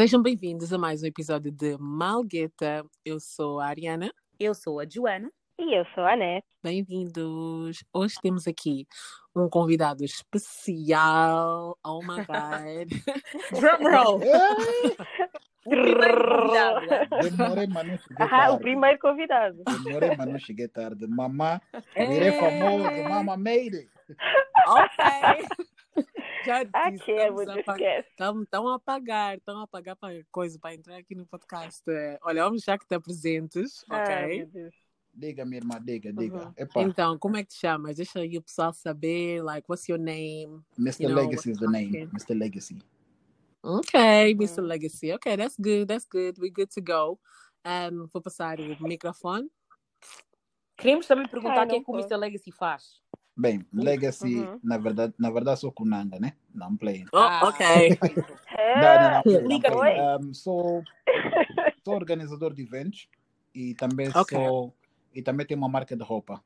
Sejam bem-vindos a mais um episódio de Malgueta. Eu sou a Ariana. Eu sou a Joana. E eu sou a Anete. Bem-vindos. Hoje temos aqui um convidado especial. Oh my God. Drumroll! Primeiro convidado? Demorei, mas não cheguei Ah, o primeiro convidado. Demorei, mas não cheguei tarde. Mamá, virei famoso. Mama made it. ok. Já disse, Aqui é muito. Estão a pagar, estão a pagar para coisa para entrar aqui no podcast. É, Olha, vamos já que está presentes, Ai, ok? meu Deus. Diga, minha irmã, diga, diga. Uhum. Então, como é que te chamas? Deixa aí o pessoal saber, like, what's your name? Mr. you know, Legacy is the name. okay. Mr. Legacy. Ok, Mr. Hum. Legacy. Ok, that's good, that's good. We're good to go. Um, vou passar o microfone. Queremos também perguntar Ai, o que é que o. Mr. Legacy faz. Bem, Legacy, Uhum. na verdade, na verdade sou Kunanga, né? Não play. Oh, Ah, ok. perfeito. Não, não, não, não play. Um, sou, sou organizador de eventos e também Ok. sou e também tenho uma marca de roupa.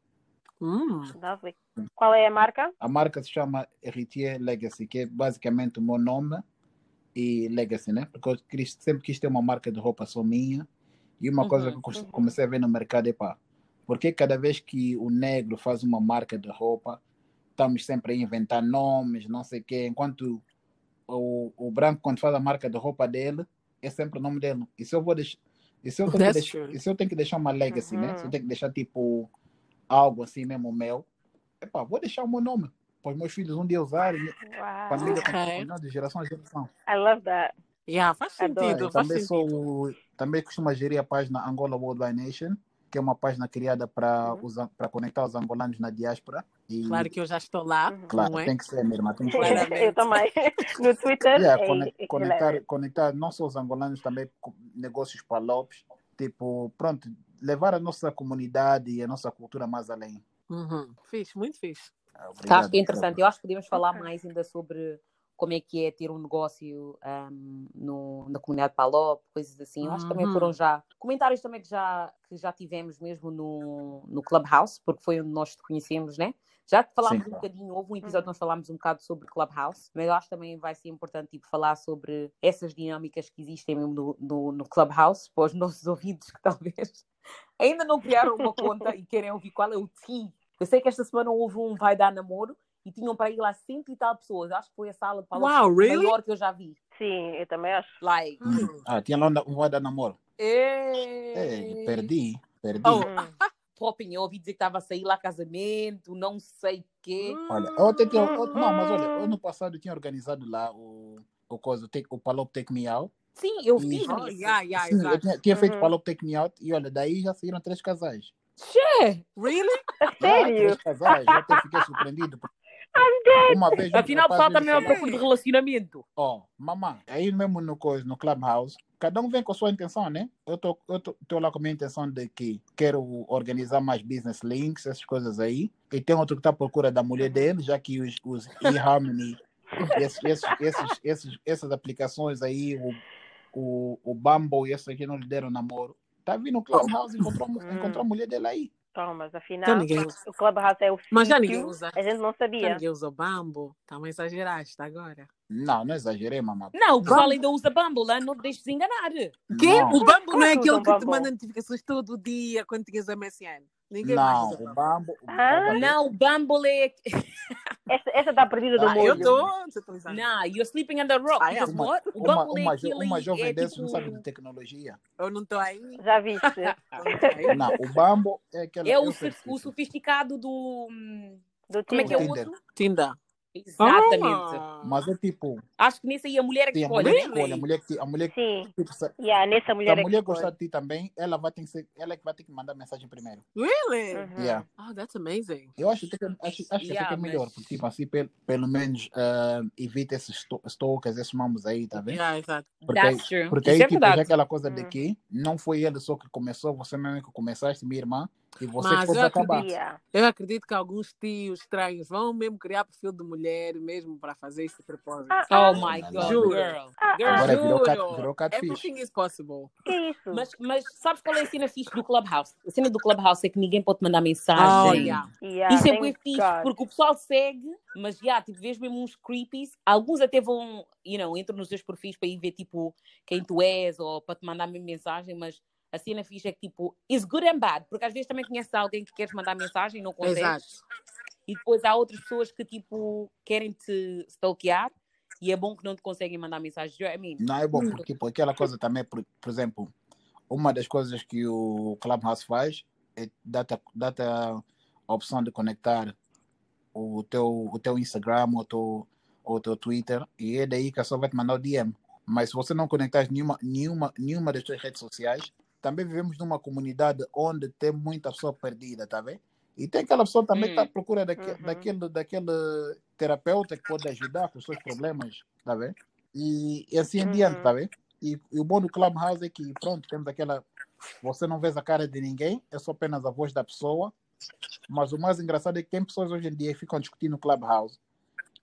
Hum, Lovely. Qual é a marca? A marca se chama Héritier Legacy, que é basicamente o meu nome e Legacy, né? Porque eu sempre quis ter uma marca de roupa só minha. E uma coisa que Uhum. comecei a ver no mercado é pá, porque cada vez que o negro faz uma marca de roupa, estamos sempre a inventar nomes, não sei o quê, enquanto o, o branco, quando faz a marca de roupa dele, é sempre o nome dele. E se eu vou deixar. E se eu tenho, que, deixar, e se eu tenho que deixar uma legacy, né? Uhum. Se eu tenho que deixar tipo algo assim mesmo meu, epá, vou deixar o meu nome. Para os meus filhos um dia usarem, Uau. família Ok. continua de geração a geração. I love that. yeah, faz Adoro. sentido, Eu faz também sentido. sou também costumo gerir a página Angola World by Nation, que é uma página criada para Uhum. para conectar os angolanos na diáspora. E, Claro que eu já estou lá, Uhum. claro, é? tem que ser, minha irmã, tem que ser. Eu também. No Twitter Yeah, é, conec- é conectar, conectar não só os angolanos, também negócios palopes, tipo, pronto, levar a nossa comunidade e a nossa cultura mais além. Uhum. Fixe, muito fixe. Ah, Acho obrigado, que é interessante. Eu acho que podemos falar mais ainda sobre como é que é ter um negócio ahm, no, na comunidade Palop, coisas assim. Eu acho que também Uhum. foram já comentários também que já, que já tivemos mesmo no, no Clubhouse, porque foi onde nós te conhecemos, né? Já falámos Sim, um bocadinho, houve um episódio Uhum. que nós falámos um bocado sobre Clubhouse, mas eu acho que também vai ser importante tipo, falar sobre essas dinâmicas que existem mesmo no, no, no Clubhouse, para os nossos ouvintes que talvez ainda não criaram uma conta e querem ouvir qual é o T. Eu sei que esta semana houve um Vai Dar Namoro e tinham para ir lá cento e tal pessoas. Acho que foi a sala de palco Wow, really? maior que eu já vi. Sim, eu também acho. Like, Hum. Ah, tinha lá um vai dar namoro. ei, Ei, perdi, perdi. Oh. Hum. tua opinião, ouvi dizer que estava a sair lá casamento, não sei o quê. Olha, eu até tinha, eu- não, mas olha, ano passado eu tinha organizado lá o, o, coisa, o, take, o Palop Take Me Out. Sim, eu fiz Oh, isso. yeah, yeah, Sim, eu exato. tinha, tinha feito Uhum. Palop Take Me Out e olha, daí já saíram três casais. Che, Really? Sério? três casais, eu até fiquei surpreendido. porque Uma vez um Afinal, o pessoal rapaz também é veio uma falar, procura de relacionamento. Ó, mamãe, aí mesmo no, coisa, no Clubhouse, cada um vem com a sua intenção, né? Eu tô, eu tô, tô lá com a minha intenção de que quero organizar mais business links, essas coisas aí. E tem outro que está à procura da mulher dele, já que os, os eHarmony, esses, esses, esses, esses, essas aplicações aí, o, o, o Bumble e esses aqui não lhe deram namoro. Tá vindo no Clubhouse e encontrou, Hum. encontrou a mulher dele aí. Então, mas Então afinal, ninguém o Clubhouse é o Mas já ninguém usa. A gente não Já sabia. ninguém usa o Bambo. Tá uma exageraste agora. Não, não exagerei, mamãe. Não, o pessoal ainda usa Bumble, hein? não te deixes enganar. Quê? Não. O Bambo Como não é é que aquele que te manda notificações todo dia quando tinhas MSN. Ninguém mais Não, usa o Bumble. Ah. Não, o Bumble é. Essa, essa está perdida do Ah, mundo. Eu estou desatualizada. Não, you're sleeping under a rock. Ah, é? Uma? O uma, Bumble é uma, jo- aquele. uma jovem é dessas tipo... não sabe de tecnologia. Eu não estou aí. Já viste? Não tô o Bumble é aquela. É eu o, o sofisticado do. hum, Do Como é que é o outro? Tinder. Exatamente. Ah. Mas é tipo, Acho que nesse aí a mulher é que tem a escolhe, mulher que né? escolhe, a mulher que. A mulher que Sim. tipo, se, se Yeah, nessa a mulher é que mulher escolhe. gostar de ti também, ela, vai ter que ser, ela é que vai ter que mandar mensagem primeiro. Really? Uhum. Yeah. Oh, that's amazing. Eu acho que, acho, acho que Yeah, que é melhor, porque tipo assim, pelo, pelo menos ah, evita esses stalkers, esses mamos aí, tá vendo? Yeah, exato. Porque, That's true. porque Isso aí, é tipo, já verdade. aquela coisa de Hum. que não foi ele só que começou, você mesmo que começaste, minha irmã, E vocês Mas eu acabar. acredito. Yeah. Eu acredito que alguns tios estranhos vão mesmo criar perfil de mulher mesmo para fazer esse propósito. Ah, Oh ah, my Não, God. Juro. girl. Ah, Girl. Agora virou cat- Juro. virou catfish. Everything is possible. que isso? Mas, mas sabes qual é a cena fixe do Clubhouse? A cena do Clubhouse é que ninguém pode mandar Oh, mensagem. yeah. Yeah, Isso é bem fixe, God. porque o pessoal segue, mas já, tipo, vês mesmo uns creepies. Alguns até vão, you know, entram nos teus perfis para ir ver, tipo, quem tu és ou para te mandar mesmo mensagem, mas a cena fixe é que, tipo, is good and bad, porque às vezes também conheces alguém que queres mandar mensagem e não consegues. Exato. E depois há outras pessoas que, tipo, querem te stalkear e é bom que não te conseguem mandar mensagem. I mean, Não é bom, porque tipo, aquela coisa também, por, por exemplo, uma das coisas que o Clubhouse faz é dar-te a- opção de conectar o teu, o teu Instagram ou o teu, ou teu Twitter e é daí que a pessoa vai te mandar o DM. Mas se você não conectar nenhuma, nenhuma, nenhuma das suas redes sociais, também vivemos numa comunidade onde tem muita pessoa perdida, tá vendo? E tem aquela pessoa também que está à Hum. procura daque, Uhum. daquele, daquele terapeuta que pode ajudar com os seus problemas, tá vendo? E, e assim em diante, Uhum. tá vendo? E, e o bom do Clubhouse é que, pronto, temos aquela. Você não vê a cara de ninguém, é só apenas a voz da pessoa. Mas o mais engraçado é que tem pessoas hoje em dia que ficam discutindo no Clubhouse.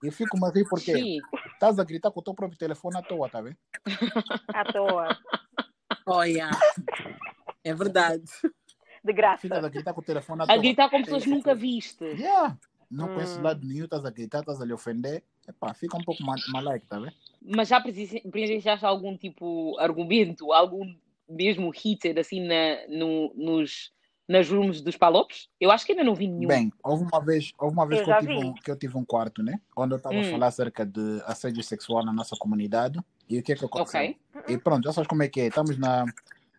E eu fico mas aí porque estás a gritar com o teu próprio telefone à toa, tá vendo? À toa. Yeah. É verdade. De graça. Ficas a gritar com o telefone à A gritar com pessoas nunca é. viste. Yeah. Não conheces Hum. lado nenhum, estás a gritar, estás a lhe ofender. Epá, fica um pouco mal, malaico, tá vendo? Mas já presenci- presenciaste algum tipo argumento, algum mesmo heated assim na, no, nos, nas rooms dos palopes? Eu acho que ainda não vi nenhum. Bem, houve uma vez, houve uma vez Eu que, eu tive vi. um, que eu tive um quarto, né? Onde eu estava a Hum. falar acerca de assédio sexual na nossa comunidade. E o que é que aconteceu? ok. E pronto, já sabes como é que é. Estamos na,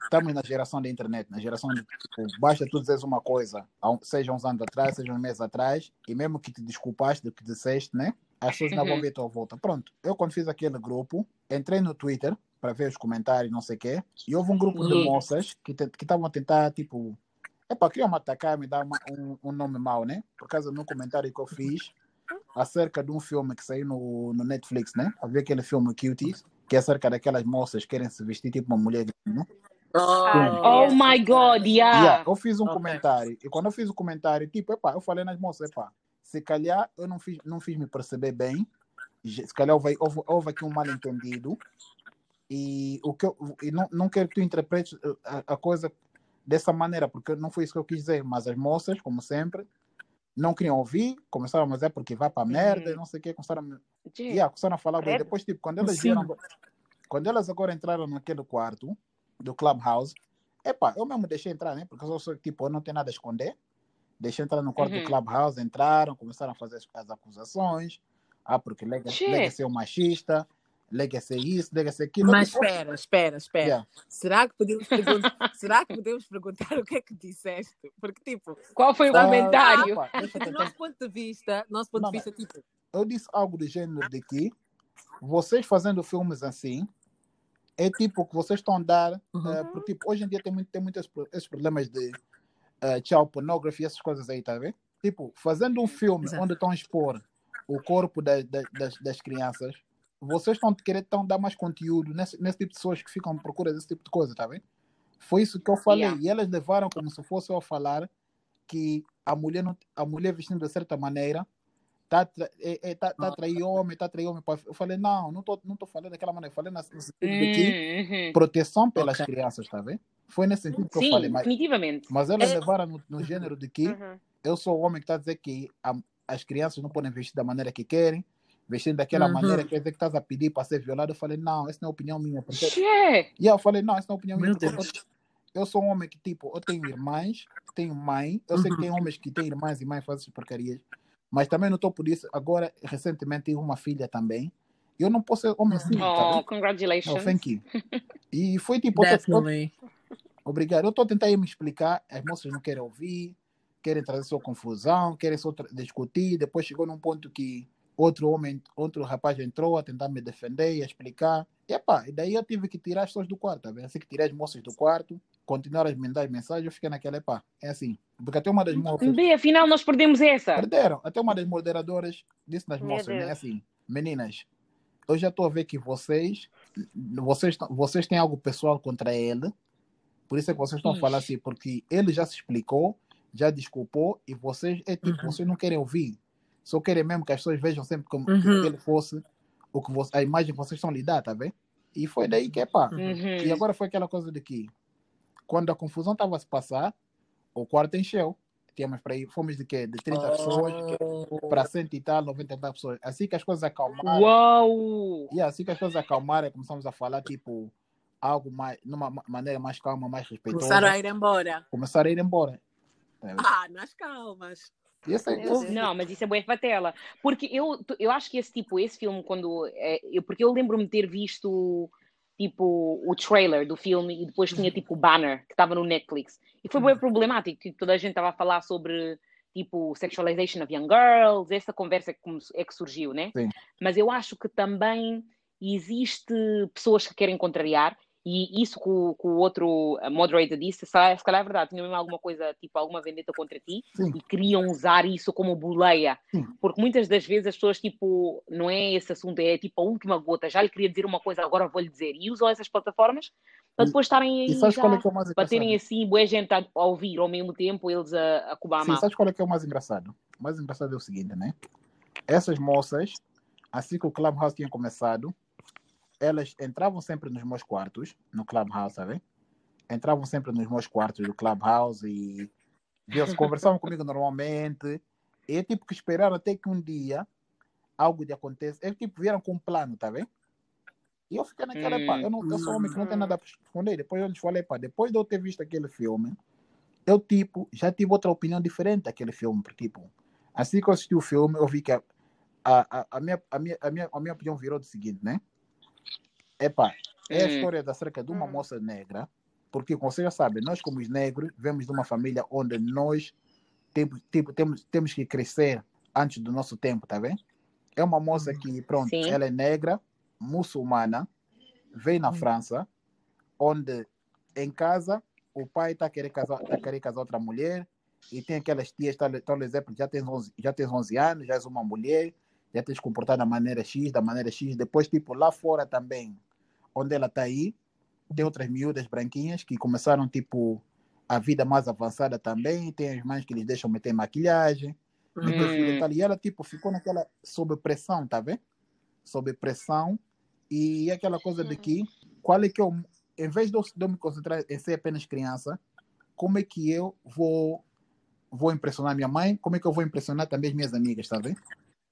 estamos na geração da internet, na geração de tipo, basta tu dizeres uma coisa, um- seja uns anos atrás, seja uns meses atrás, e mesmo que te desculpaste do que disseste, né? As pessoas ainda vão Uhum. ver a tua volta. Pronto, eu quando fiz aquele grupo, entrei no Twitter para ver os comentários, não sei o quê, e houve um grupo de Yes. moças que estavam a tentar, tipo, Epá, queriam me atacar, me dar uma- um, um nome mau, né? Por causa do comentário que eu fiz acerca de um filme que saiu no, no Netflix, né? Havia aquele filme Cuties, que é acerca daquelas moças que querem se vestir tipo uma mulher, né? Oh yes. my god, yeah. Yeah, eu fiz um Ok. comentário, e quando eu fiz o comentário, tipo, epá, eu falei nas moças, epá, se calhar eu não fiz, não fiz me perceber bem, se calhar houve, houve, houve aqui um mal entendido, e, o que eu, e não, não quero que tu interpretes uh, a, a coisa dessa maneira, porque não foi isso que eu quis dizer, mas as moças, como sempre, não queriam ouvir, começaram a dizer porque vai para merda, Uhum. não sei o quê, começaram, yeah, começaram a falar, bem. Credo. depois, tipo, quando elas vieram, quando elas agora entraram naquele quarto do Clubhouse, epá, eu mesmo deixei entrar, né? Porque eu sou, tipo, eu não tenho nada a esconder. Deixei entrar no quarto Uhum. do Clubhouse, entraram, começaram a fazer as, as acusações. Ah, porque Lega. Lega ser um machista, Lega ser isso, Lega ser aquilo. Mas espera, espera, espera. yeah. Será que podemos perguntar, será que podemos perguntar o que é que disseste? Porque, tipo, Qual foi o Ah, comentário? eu do tentar- nosso ponto de vista, nosso ponto Não, de vista, tipo, eu disse algo do gênero de que vocês fazendo filmes assim é tipo que vocês estão a dar Uhum. eh, porque tipo, hoje em dia tem, muito, tem muitos pro- esses problemas de uh, child pornography essas coisas aí, tá vendo? Tipo, fazendo um filme Exato. onde estão a expor o corpo da- da- das, das crianças, vocês estão a querer tão dar mais conteúdo nesse, nesse tipo de pessoas que ficam à procura desse tipo de coisa, tá vendo? Foi isso que eu falei. Yeah. E elas levaram como se fosse eu a falar que a mulher, não, a mulher vestindo de certa maneira tá, tra- é, é, tá, tá atrair homem, tá a atrair homem. Eu falei, não, não tô, não tô falando daquela maneira. Eu falei no sentido de que Hum, uhum. proteção pelas Ok. crianças, tá vendo? Foi nesse sentido que eu Sim, falei. Mas, definitivamente. mas elas É- levaram no, no gênero de que Uhum. eu sou o homem que está a dizer que a- as crianças não podem vestir da maneira que querem, vestindo daquela Uhum. maneira, quer dizer que estás a pedir para ser violado. Eu falei, não, essa não é opinião minha. Porque... E eu falei, não, essa não é opinião minha. Meu porque Deus. Eu, eu sou um homem que, tipo, eu tenho irmãs, tenho mãe, eu sei que Uhum. tem homens que têm irmãs e mães fazem porcarias, mas também não estou por isso. Agora, recentemente, tive uma filha também. Eu não posso ser homem assim, tá Oh, vendo? congratulations. Não, thank you. E foi tipo, eu tô- eu- definitely. Obrigado. Eu estou tentando me explicar, as moças não querem ouvir, querem trazer sua confusão, querem só discutir. Depois chegou num ponto que outro homem, outro rapaz entrou a tentar me defender e a explicar. E, epá, e daí eu tive que tirar as pessoas do quarto, tá vendo? Assim que tirei as moças do quarto, continuaram a me dar mensagens, eu fiquei naquela, epá, é assim. Porque até uma das moças Bem, afinal nós perdemos essa. perderam, até uma das moderadoras disse nas Meu moças, né? Deus. Assim, meninas, eu já estou a ver que vocês, vocês, vocês têm algo pessoal contra ele, por isso é que vocês estão Ixi. falando assim, porque ele já se explicou já desculpou e vocês, é tipo, Uhum. vocês não querem ouvir. Só querem mesmo que as pessoas vejam sempre como Uhum. que ele fosse o que vo- a imagem que vocês estão lhe dar, tá vendo? E foi daí que é pá. Uhum. E agora foi aquela coisa de que quando a confusão estava a se passar, o quarto encheu. Tínhamos para aí, fomos de quê? De 30 pessoas Oh. para 100 e tal, 90 e tal pessoas. Assim que as coisas acalmaram, Uau! e assim que as coisas acalmaram, começamos a falar tipo algo mais, numa ma- maneira mais calma, mais respeitosa. Começaram a ir embora. Começaram a ir embora. Ah, nas calmas. Esse. Não, mas isso é bué fatela. Porque eu, eu acho que esse tipo, esse filme, quando. É, eu, porque eu lembro-me de ter visto tipo o trailer do filme e depois tinha tipo o banner que estava no Netflix. E foi bem problemático, que toda a gente estava a falar sobre tipo sexualization of young girls, essa conversa é que, é que surgiu, né? Sim. Mas eu acho que também existe pessoas que querem contrariar e isso que o, que o outro moderator disse, se calhar se calhar é verdade, tinha mesmo alguma coisa, tipo alguma vendetta contra ti sim, e queriam usar isso como boleia. Sim. Porque muitas das vezes as pessoas, tipo, não é esse assunto, é tipo a última gota. Já lhe queria dizer uma coisa, agora vou-lhe dizer. E usam essas plataformas para depois estarem e aí sabes já, qual é que é o mais para terem engraçado? assim, boa gente a, a ouvir ao mesmo tempo, eles a, a cobrar a Sim, sabes qual é que é o mais engraçado? O mais engraçado é o seguinte, né? Essas moças, assim que o Clubhouse tinha começado, elas entravam sempre nos meus quartos, no Clubhouse, sabe? Entravam sempre nos meus quartos do Clubhouse e conversavam comigo normalmente. E é tipo que esperaram até que um dia algo de aconteça. É tipo, vieram com um plano, tá vendo? E eu fiquei naquela, pá, eu, não, eu sou homem que não tem nada para responder. Depois eu lhes falei, pá, depois de eu ter visto aquele filme, eu, tipo, já tive outra opinião diferente daquele filme. Porque, tipo, assim que eu assisti o filme, eu vi que a, a, a minha, a, minha, a, minha, a minha opinião virou do seguinte, né? Epá, é a Hum. história acerca de uma Uhum. moça negra, porque, como vocês já sabem, nós, como os negros, vemos de uma família onde nós temos, tipo, temos, temos que crescer antes do nosso tempo, tá vendo? É uma moça que, pronto, Sim. ela é negra, muçulmana, veio na Hum. França, onde em casa o pai está querendo casar, tá querendo casar outra mulher, e tem aquelas tias, tá, por exemplo, já tens 11, já tens 11 anos, já és uma mulher, já tens que comportar da maneira X, da maneira X. Depois, tipo, lá fora também, onde ela está aí, tem outras miúdas branquinhas que começaram, tipo, a vida mais avançada também. Tem as mães que lhes deixam meter maquilhagem. Depois, Hum. tal, e ela, tipo, ficou naquela, sob pressão, tá vendo? Sob pressão. E aquela coisa de que, qual é que eu, em vez de eu, de eu me concentrar em ser apenas criança, como é que eu vou vou impressionar minha mãe, como é que eu vou impressionar também as minhas amigas, tá vendo?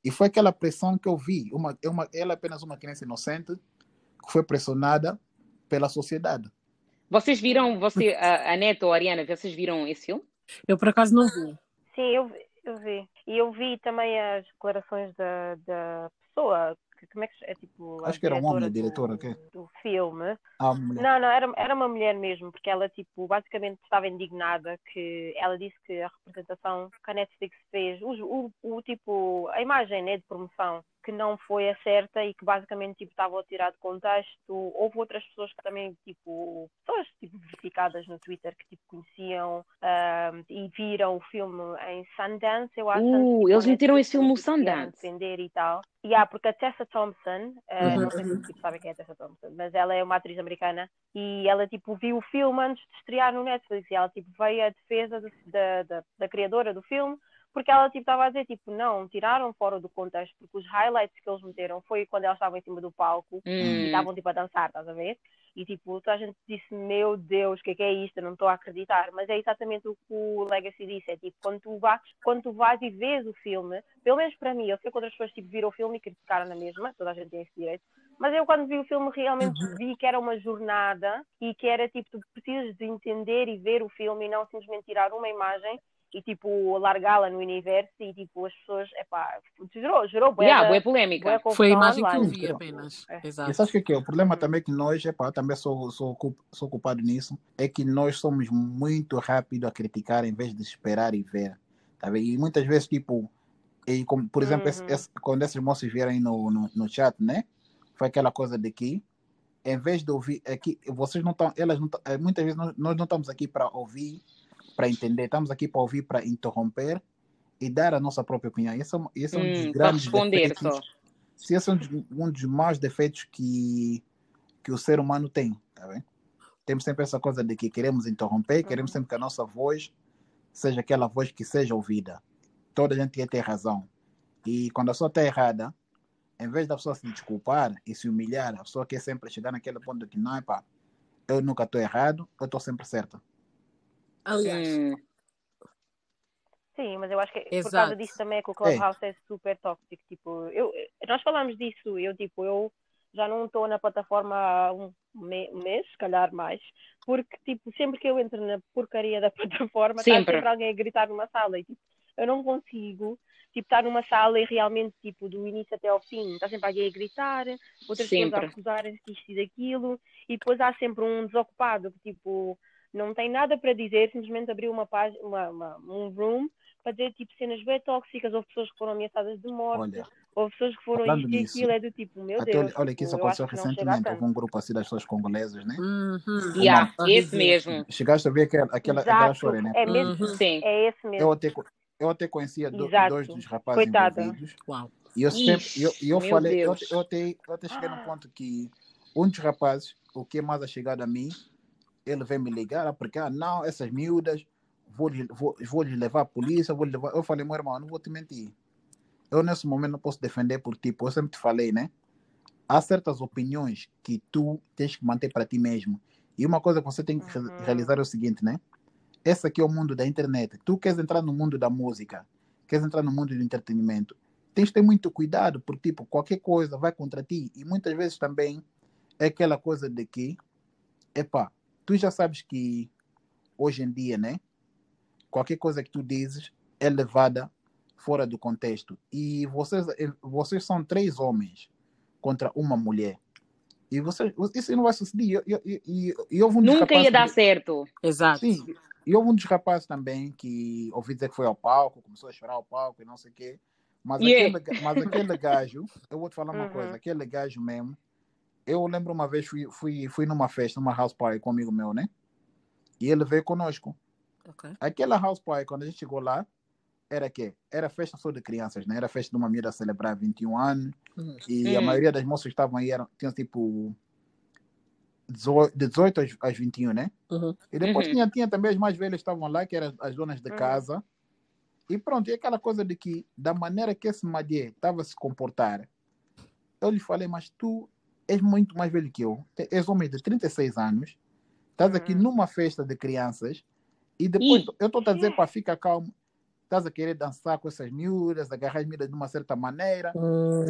E foi aquela pressão que eu vi. Uma, é uma, ela é apenas uma criança inocente que foi pressionada pela sociedade. Vocês viram, você, a, a Neto ou a Ariana, vocês viram esse filme? Eu por acaso não vi. Sim, eu, vi- eu vi. E eu vi também as declarações da, da pessoa, que, como é que é tipo. Acho que era um homem, a diretora do, do filme. Ah. Não, não, era, era uma mulher mesmo, porque ela, tipo, basicamente estava indignada que ela disse que a representação que a Netflix fez, o, o, o tipo, a imagem, né, de promoção, que não foi a certa e que basicamente, tipo, estava a tirar de contexto. Houve outras pessoas que também, tipo, pessoas, tipo, verificadas no Twitter que, tipo, conheciam ahm, e viram o filme em Sundance, eu acho. Uh, tipo, eles meteram Netflix esse filme no tipo, Sundance. Vender e tal. Yeah, porque a Tessa Thompson, ah, Uhum. não sei se tipo, sabem quem é a Tessa Thompson, mas ela é uma atriz americana e ela tipo viu o filme antes de estrear no Netflix e ela tipo veio à defesa do- da, da, da criadora do filme porque ela tipo estava a dizer tipo não tiraram fora do contexto porque os highlights que eles meteram foi quando elas estavam em cima do palco e Hum. estavam tipo a dançar estás a ver? E tipo toda a gente disse meu Deus o que é que é isto? Eu não estou a acreditar. Mas é exatamente o que o Legacy disse é tipo quando tu vais quando tu vais e vês o filme pelo menos para mim eu sei que outras pessoas tipo viram o filme e criticaram na mesma toda a gente tem esse direito mas eu quando vi o filme realmente vi que era uma jornada e que era tipo, tu precisas de entender e ver o filme e não simplesmente tirar uma imagem e tipo largá-la no universo e tipo as pessoas, epá, gerou, gerou bué Yeah, boa polémica. confusão Foi a imagem que eu vi apenas. É. E Exato. sabe o que é que é? O problema também é que nós, epá, eu também sou, sou, sou culpado nisso, é que nós somos muito rápidos a criticar em vez de esperar e ver. Tá vendo? E muitas vezes, tipo, e como, por exemplo, esse- Uhum. esse- quando esses moços vieram aí no, no, no chat, né? Foi aquela coisa de que, em vez de ouvir, aqui, vocês não estão, elas não tão- eh, muitas vezes nós, nós não estamos aqui para ouvir, para entender, estamos aqui para ouvir, para interromper e dar a nossa própria opinião. Esse é, esse é um dos Hum, para grandes responder defeitos só. se esse é um dos, um dos maus defeitos que, que o ser humano tem, tá bem? Temos sempre essa coisa de que queremos interromper, queremos Uhum. sempre que a nossa voz seja aquela voz que seja ouvida. Toda a gente ia ter razão. E quando a pessoa está errada, em vez da pessoa se desculpar e se humilhar, a pessoa quer sempre chegar naquele ponto que não, pá, eu nunca estou errado, eu estou sempre certa. Aliás, Hum, Sim, mas eu acho que por Exato. causa disso também é que o Clubhouse é super tóxico. Tipo, eu, nós falamos disso, eu tipo, eu já não estou na plataforma há um me- um mês, se calhar mais, porque tipo, sempre que eu entro na porcaria da plataforma, está Sempre. sempre alguém a gritar numa sala e tipo, eu não consigo tipo, estar numa sala e realmente tipo, do início até ao fim, está sempre alguém a gritar, outras pessoas Sempre. a acusarem-se disto e daquilo, e depois há sempre um desocupado que tipo não tem nada para dizer, simplesmente abriu uma página, uma, uma- um room para dizer tipo cenas bem tóxicas, houve pessoas que foram ameaçadas de morte, Olha, houve pessoas que foram isto e aquilo, é do tipo, meu até Deus, olha, que isso aconteceu a recentemente. Houve um grupo assim das pessoas congolesas, né? uhum. yeah, Horrível. esse mesmo. Chegaste a ver aquela, aquela, aquela Exato, história, né? é mesmo, Uhum. Sim. é esse mesmo. Eu até, eu até conhecia do- dois dos rapazes Coitada. envolvidos. Uau. E eu sempre, Ixi, eu, eu falei, eu, Deus. eu, até, eu até cheguei num ponto que um dos rapazes, o que é mais chegado a mim, ele veio me ligar, ah, porque, ah, não, essas miúdas, vou, lhe- vou, vou lhes levar à polícia, vou levar. Eu falei, meu irmão, não vou te mentir. Eu nesse momento não posso defender por tipo, eu sempre te falei, né? Há certas opiniões que tu tens que manter para ti mesmo. E uma coisa que você tem que Uhum. realizar é o seguinte, né? Esse aqui é o mundo da internet. Tu queres entrar no mundo da música, queres entrar no mundo do entretenimento, tens de ter muito cuidado, porque tipo, qualquer coisa vai contra ti. E muitas vezes também é aquela coisa de que, epá, tu já sabes que hoje em dia, né? Qualquer coisa que tu dizes é levada fora do contexto. E vocês, eh, vocês são três homens contra uma mulher. E vocês, isso não vai suceder. E, e, e, e houve um Nunca ia dar que- certo. Exato. Sim, e houve um dos rapazes também que ouvi dizer que foi ao palco, começou a chorar ao palco e não sei o quê. Mas, Yeah. aquele, mas aquele gajo, eu vou te falar uma Uhum. coisa, aquele gajo mesmo, eu lembro uma vez, fui, fui, fui numa festa, numa house party com um amigo meu, né? E ele veio conosco. Ok. Aquela house party, quando a gente chegou lá, era quê? Era festa só de crianças, né? Era festa de uma miúda a celebrar 21 anos. Uhum. E a Hum. maioria das moças que estavam aí eram, tinham tipo 18, de 18 às- às 21, né? Uhum. E depois Uhum. tinha, tinha também as mais velhas que estavam lá, que eram as donas de Uhum. casa. E pronto, e aquela coisa de que, da maneira que esse Madier estava a se comportar, eu lhe falei, mas tu és muito mais velho que eu, és homem de 36 anos, estás aqui Uhum. numa festa de crianças, e depois Ih. eu estou a dizer para ficar calmo, estás a querer dançar com essas miúdas, agarrar as miúdas de uma certa maneira. Hum.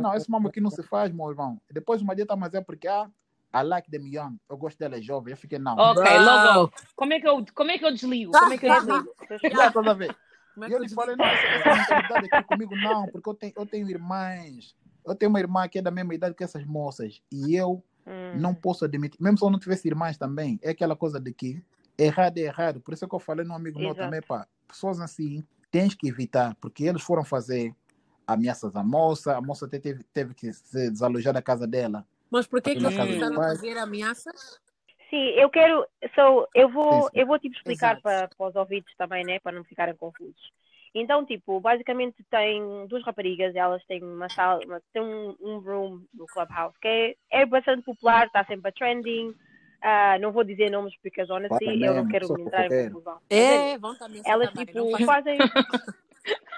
Não, esse mambo aqui não se faz, meu irmão. E depois o Madier está a dizer porque, ah, I like them young, eu gosto dela jovem. Eu fiquei, não. Ok, logo. Como é que eu, como é que eu desligo? Como é que eu desligo? Já, estás a ver? Como é E eu lhe falei, não, essa, essa mentalidade aqui comigo não, porque eu tenho, eu tenho irmãs. Eu tenho uma irmã que é da mesma idade que essas moças. E eu Hum. não posso admitir, mesmo se eu não tivesse irmãs também, é aquela coisa de que errado é errado. Por isso é que eu falei num amigo meu Exato. também, pá, pessoas assim, tens que evitar, porque eles foram fazer ameaças à moça, a moça até teve, teve que se desalojar da casa dela. Mas por que que eles começaram a fazer ameaças? Sim, eu quero, so, eu vou, Sim, sim. eu vou tipo explicar para, para os ouvintes também, né, para não ficarem confusos. Então, tipo, basicamente tem duas raparigas, elas têm uma sala, uma, têm um, um room no Clubhouse que é, é bastante popular, está sempre a trending. Ah, não vou dizer nomes porque, honestly, Para eu não quero entrar em confusão. Mas é É, vão também elas também, tipo fazem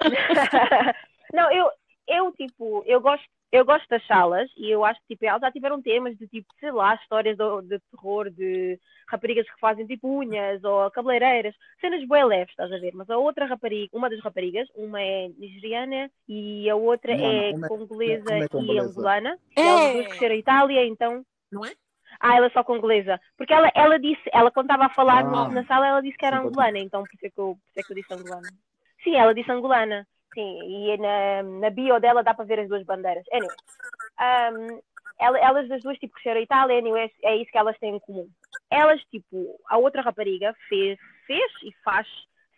não eu eu tipo eu gosto eu gosto das salas e eu acho que tipo, elas já tiveram temas de tipo, sei lá, histórias de, de terror, de raparigas que fazem tipo unhas ou cabeleireiras, cenas bem leves, estás a ver? Mas a outra rapariga, uma das raparigas, uma é nigeriana e a outra Não, é não, é- congolesa uma é e angolana. É. E elas duas cresceram em Itália, então Não é? ah, ela é só congolesa. Porque ela, ela disse, ela quando estava a falar Ah. na sala, ela disse que era angolana, então por isso, é que eu, por isso é que eu disse angolana. Sim, ela disse angolana. Sim, e na, na bio dela dá para ver as duas bandeiras. Anyway, um, ela- elas das duas, tipo, cresceram em Itália, anyway, é isso que elas têm em comum. Elas, tipo, a outra rapariga fez, fez e faz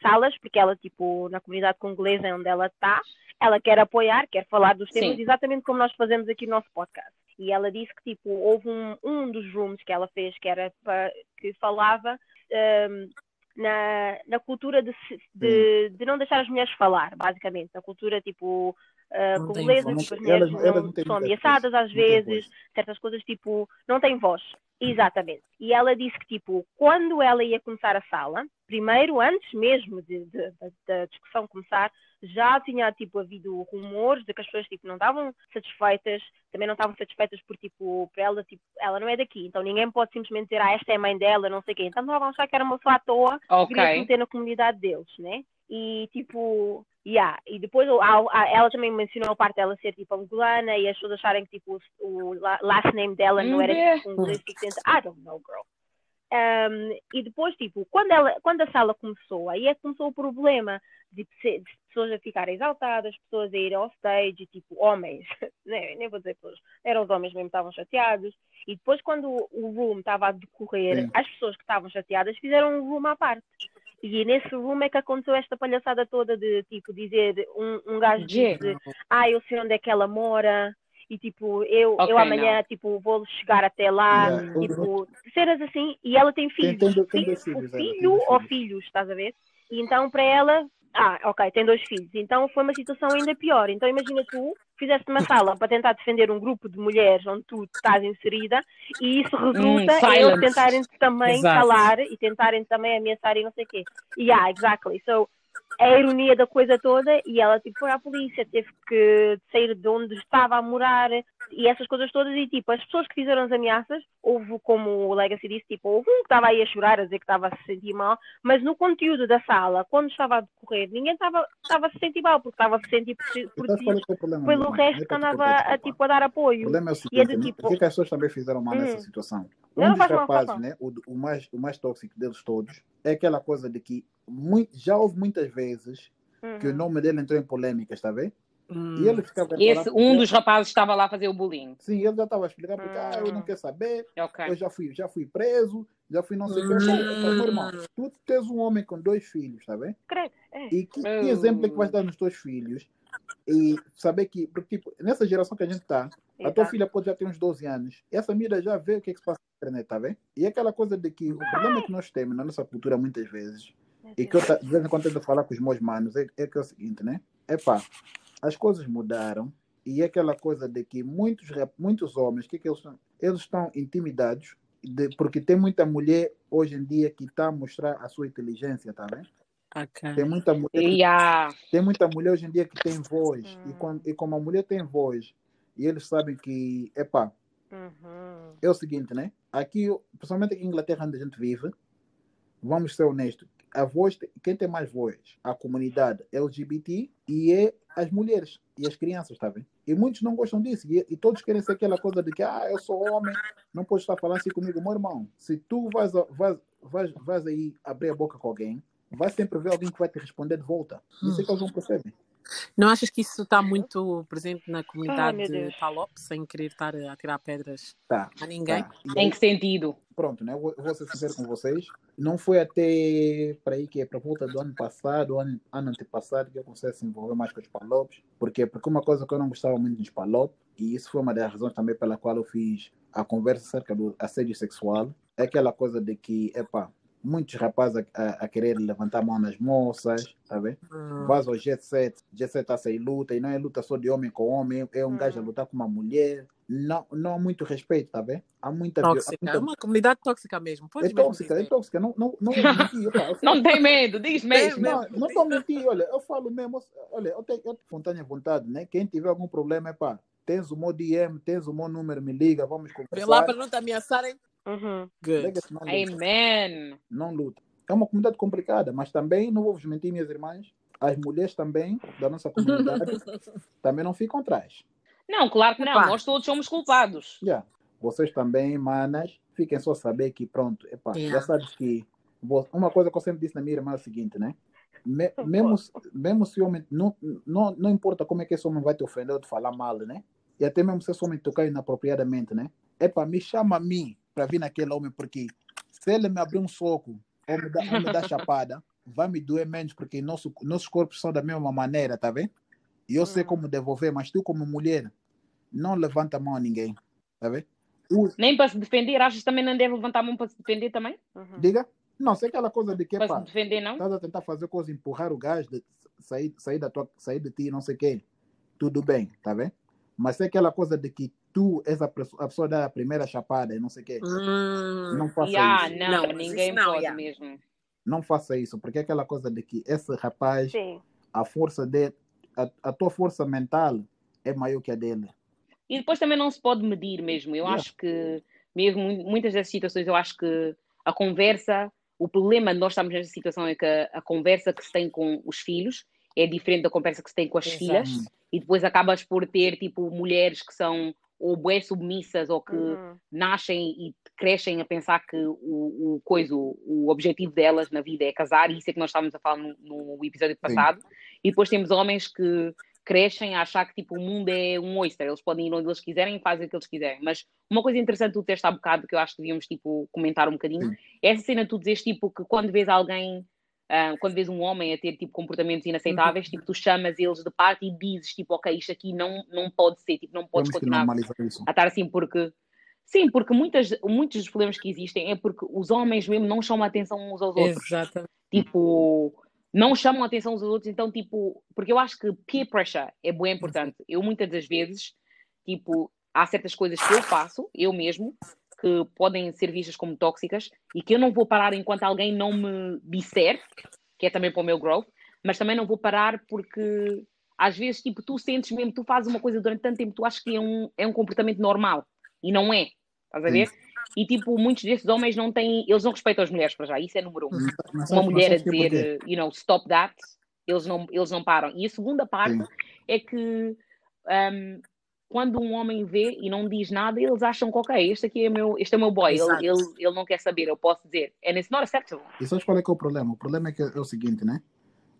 salas, porque ela, tipo, na comunidade congolesa onde ela está, ela quer apoiar, quer falar dos temas Sim. exatamente como nós fazemos aqui no nosso podcast. E ela disse que, tipo, houve um, um dos rooms que ela fez que era pa- que falava um, na, na cultura de, de, de não deixar as mulheres falar, basicamente. Na cultura, tipo, uh, congolesa, voz. tipo, as Elas- mulheres elas não, não são ameaçadas às vezes, certas coisas, tipo, não têm voz. Exatamente. E ela disse que, tipo, quando ela ia começar a sala, primeiro, antes mesmo de, de, de, da discussão começar, já tinha tipo havido rumores de que as pessoas tipo não estavam satisfeitas, também não estavam satisfeitas por tipo, para ela tipo, ela não é daqui, então ninguém pode simplesmente dizer ah, esta é a mãe dela, não sei quem. Então estavam a achar que era uma pessoa à toa que Ok. queria se meter na comunidade deles, né? E tipo, yeah. e depois ela também mencionou a parte dela ser tipo angolana e as pessoas acharem que tipo o, o la- last name dela não era Uhum. tipo um inglês diferente. I don't know, girl. Um, e depois, tipo, quando, ela, quando a sala começou, aí é que começou o problema de, de pessoas a ficarem exaltadas, pessoas a irem ao stage, tipo, homens, nem, nem vou dizer pessoas, eram os homens mesmo que estavam chateados. E depois, quando o- room estava a decorrer, Sim. as pessoas que estavam chateadas fizeram um room à parte. E nesse room é que aconteceu esta palhaçada toda de, tipo, dizer, um, um gajo disse, ah, eu sei onde é que ela mora, e tipo, eu, Ok, eu amanhã, tipo, vou chegar até lá, Yeah. tipo, cenas assim, e ela tem filhos. tem tem Filho- dois filhos, tem filho dois ou filhos. filhos, estás a ver? E então para ela, ah, ok, tem dois filhos. Então foi uma situação ainda pior. Então imagina tu, fizeste uma sala para tentar defender um grupo de mulheres onde tu estás inserida e isso resulta em eles tentarem também Exato. calar e tentarem também ameaçar e não sei o quê. Yeah, exactly. So, é a ironia da coisa toda e ela tipo foi à polícia, teve que sair de onde estava a morar e essas coisas todas e tipo, as pessoas que fizeram as ameaças, houve como o Legacy disse, tipo, houve um que estava aí a chorar, a dizer que estava a se sentir mal, mas no conteúdo da sala, quando estava a decorrer, ninguém estava, estava a se sentir mal, porque estava a se sentir é protegido que é o problema? pelo Miriam? resto É que andava a, tipo, a dar O apoio. problema é o E é seguinte, do né? tipo- o que, é que as pessoas também fizeram mal Hum. nessa situação? Um não dos rapazes, né, o, o mais, o mais tóxico deles todos, é aquela coisa de que mui- já houve muitas vezes que o Uhum. nome dele entrou em polêmicas, está bem? Hum. E ele ficava Esse, um dos rapazes estava lá a fazer o bullying. Sim, ele já estava a explicar porque ah, eu não Hum. quero saber, Ok. eu já fui, já fui preso, já fui não sei o que. Falei, eu falei, meu irmão, tu tens um homem com dois filhos, está bem? É. E que, que exemplo é que vais dar nos teus filhos? E saber que, porque, tipo, nessa geração que a gente está, a tua filha pode já ter uns 12 anos. Essa mira já vê o que é que se passa internet, tá vendo? E é aquela coisa de que o problema que nós temos na nossa cultura muitas vezes, e que eu de vez em quando tento falar com os meus manos, é, é que é o seguinte, né? É pá, as coisas mudaram e é aquela coisa de que muitos, rap- muitos homens, o que, que eles estão? Eles estão intimidados de, porque tem muita mulher hoje em dia que está a mostrar a sua inteligência, tá vendo? Ok. Tem muita mulher que há. tem muita mulher hoje em dia que tem voz. E, quando, e como a mulher tem voz, e eles sabem que, epá, Uhum. é o seguinte, né? Aqui, principalmente em Inglaterra, onde a gente vive, vamos ser honestos, a voz, quem tem mais voz? A comunidade LGBT e é as mulheres e as crianças, tá vendo? E muitos não gostam disso. E, e todos querem ser aquela coisa de que, ah, eu sou homem, não podes estar falando assim comigo. Meu irmão, se tu vais, vais, vais, vais aí abrir a boca com alguém, vai sempre ver alguém que vai te responder de volta. Isso é que eles não percebem. Não achas que isso está muito presente na comunidade de. Palop, sem querer estar a tirar pedras Tá. a ninguém? Tá. E aí, Em que sentido? pronto, né? Eu vou, vou ser sincero com vocês. Não foi até para aí que é para volta do ano passado, ano, ano antepassado, que eu comecei a se envolver mais com os palopes. Por quê? Porque uma coisa que eu não gostava muito dos palopes, e isso foi uma das razões também pela qual eu fiz a conversa acerca do assédio sexual, é aquela coisa de que, epá, muitos rapazes a, a, a querer levantar a mão nas moças, tá vendo? Hum. Vais ao Jet Set, Jet Set está sem luta, e não é luta só de homem com homem, é um gajo a Hum. lutar com uma mulher. Não, não há muito respeito, tá vendo? Há muita, vi- há Tóxica. muita É uma comunidade tóxica mesmo. é Podes mesmo tóxica, é tóxica. Não, não, não Não tem medo, diz mesmo. não, não estou mentindo. Olha, eu falo mesmo. Olha, eu tenho, eu tenho vontade, vontade, né? Quem tiver algum problema, é pá, tens o meu DM, tens o meu número, me liga, vamos Vem lá conversar. para não te ameaçarem. Uhum. Good. Lega-se, não luta. Amen. Não luta. É uma comunidade complicada, mas também, não vou vos mentir, minhas irmãs, as mulheres também, da nossa comunidade, também não ficam atrás. Não, claro que não. Nós todos somos culpados. Já. Vocês também, manas, fiquem só a saber que, pronto, epá, Yeah. já sabes que. Uma coisa que eu sempre disse na minha irmã é o seguinte, né? Me- mesmo, se- mesmo se o homem. Não, não, não importa como é que esse homem vai te ofender ou te falar mal, né? E até mesmo se esse homem tocar inapropriadamente, né? Epá, me chama a mim para vir naquele homem, porque se ele me abrir um soco ou me dar, ou me dar chapada, vai me doer menos, porque nosso, nossos corpos são da mesma maneira, tá vendo? E eu sei Hum. como devolver, mas tu, como mulher, não levanta a mão a ninguém, tá vendo? Usa- Nem para se defender. Achas também não deve levantar a mão para se defender também? Uhum. Diga? Não, sei aquela coisa de que, Para se defender, não? estás a tentar fazer coisa, empurrar o gás, de, sair, sair, da tua, sair de ti, não sei o quê. Tudo bem, tá vendo? Mas é aquela coisa de que tu és a pessoa, a pessoa da primeira chapada e não sei o quê. Hum. Não faça Yeah, isso. não, Não, ninguém não, pode yeah. mesmo. não faça isso, porque é aquela coisa de que esse rapaz, Sim. a força dele, a, a tua força mental é maior que a dele. E depois também não se pode medir mesmo. Eu Yeah. acho que, mesmo mu- muitas dessas situações, eu acho que a conversa, o problema de nós estarmos nesta situação é que a, a conversa que se tem com os filhos é diferente da conversa que se tem com as Exato. filhas, e depois acabas por ter, tipo, mulheres que são ou bué submissas ou que Uhum. nascem e crescem a pensar que o, o, coisa, o, o objetivo delas na vida é casar, e isso é que nós estávamos a falar no, no episódio passado. E depois temos homens que crescem a achar que tipo, o mundo é um oyster, eles podem ir onde eles quiserem e fazem o que eles quiserem. Mas uma coisa interessante tu teste há bocado, que eu acho que devíamos tipo, comentar um bocadinho, Sim. é essa cena de tu dizes tipo, que quando vês alguém. Ah, quando vês um homem a ter tipo comportamentos inaceitáveis, tipo, tu chamas eles de parte e dizes tipo, ok, isto aqui não, não pode ser, tipo, não podes continuar a estar assim porque sim, porque muitas, muitos dos problemas que existem é porque os homens mesmo não chamam a atenção uns aos outros. Exatamente. Tipo, não chamam a atenção uns aos outros, então tipo, porque eu acho que peer pressure é bem importante. Eu muitas das vezes, tipo, há certas coisas que eu faço, eu mesmo, que podem ser vistas como tóxicas e que eu não vou parar enquanto alguém não me disser, que é também para o meu growth, mas também não vou parar porque às vezes, tipo, tu sentes mesmo, tu fazes uma coisa durante tanto tempo, tu achas que é um, é um comportamento normal e não é, estás a ver? E tipo, muitos desses homens não têm, eles não respeitam as mulheres para já, isso é número um Mas- mas uma sabes- mas mulher a dizer, you know, stop that, eles não, eles não param. E a segunda parte Sim. é que um, quando um homem vê e não diz nada, eles acham que, ok, este aqui é meu, este é meu boy, ele, ele, ele não quer saber, eu posso dizer. And it's not acceptable. E sabes qual é que é o problema? O problema é, que é o seguinte, né?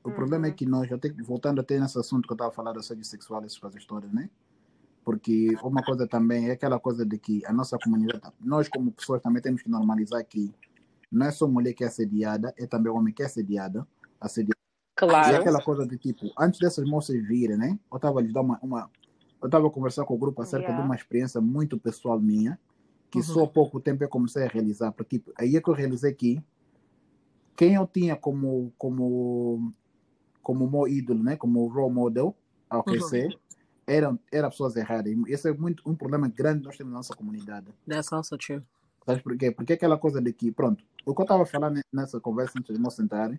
O Uhum. problema é que nós, até voltando até nesse assunto que eu estava falando, assédio sexual, essas todas, né? Porque uma coisa também é aquela coisa de que a nossa comunidade, nós como pessoas também temos que normalizar que não é só mulher que é assediada, é também homem que é assediada. E Claro. aquela coisa de tipo, antes dessas moças virem, né? Eu estava a lhes dar uma, uma. Eu estava a conversar com o grupo acerca Yeah. de uma experiência muito pessoal minha, que Uhum. só há pouco tempo eu comecei a realizar. Porque aí é que eu realizei que quem eu tinha como, como, como meu ídolo, né? Como role model ao crescer, eram, eram pessoas erradas. Esse é muito, um problema grande que nós temos na nossa comunidade. That's also true. Sabe por quê? Porque aquela coisa de que, pronto, o que eu estava falando nessa conversa antes de nós sentarem,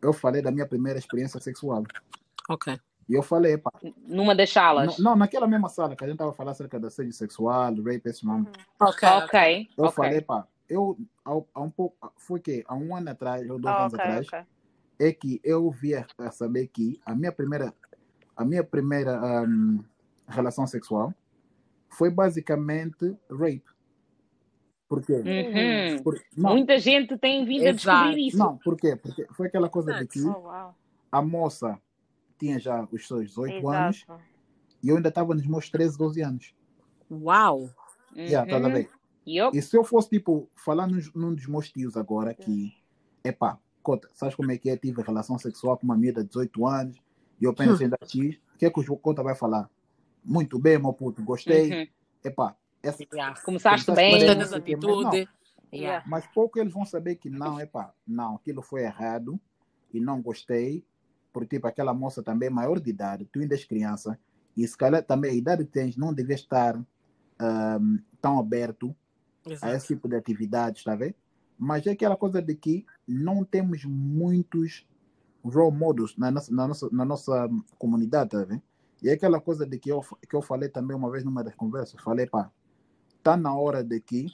eu falei da minha primeira experiência sexual. Ok. E eu falei, pá, Numa das salas. não, não, naquela mesma sala que a gente estava falando acerca da assédio sexual, rape, esse nome, Ok. Ok, eu ok. falei, pá, eu, há, há um pouco, foi que, há um ano atrás, ou dois Ah, anos ok, atrás, ok. é que eu via a saber que a minha primeira, a minha primeira ahm, relação sexual foi basicamente rape. Por quê? Uhum. Por, não, Muita gente tem vindo a Exato. descobrir isso. não, por quê? Porque foi aquela coisa de que Oh, uau. a moça tinha já os seus 18 anos e eu ainda estava nos meus 13, 12 anos. Uau. Já, tá Uhum. bem. Yup. E se eu fosse, tipo, falar num, num dos meus tios agora que, epá, cota, sabes como é que é? Tive relação sexual com uma menina de 18 anos e eu penso ainda X, o que é que o Cota vai falar? Muito bem, meu puto, gostei. Uhum. Epá, essa, Yeah. Começaste Começaste bem. bem. Gostei não das sei o quê, mas não. atitudes. Yeah. mas pouco eles vão saber que não, epá, não, aquilo foi errado e não gostei, porque, tipo, aquela moça também é maior de idade, tu ainda és criança, e se calhar também a idade que tens não devia estar ahm, tão aberto a Exato. esse tipo de atividades, está a ver? Mas é aquela coisa de que não temos muitos role models na nossa, na nossa, na nossa comunidade, está a ver? E é aquela coisa de que eu, que eu falei também uma vez numa das conversas, falei, pá, está na hora de que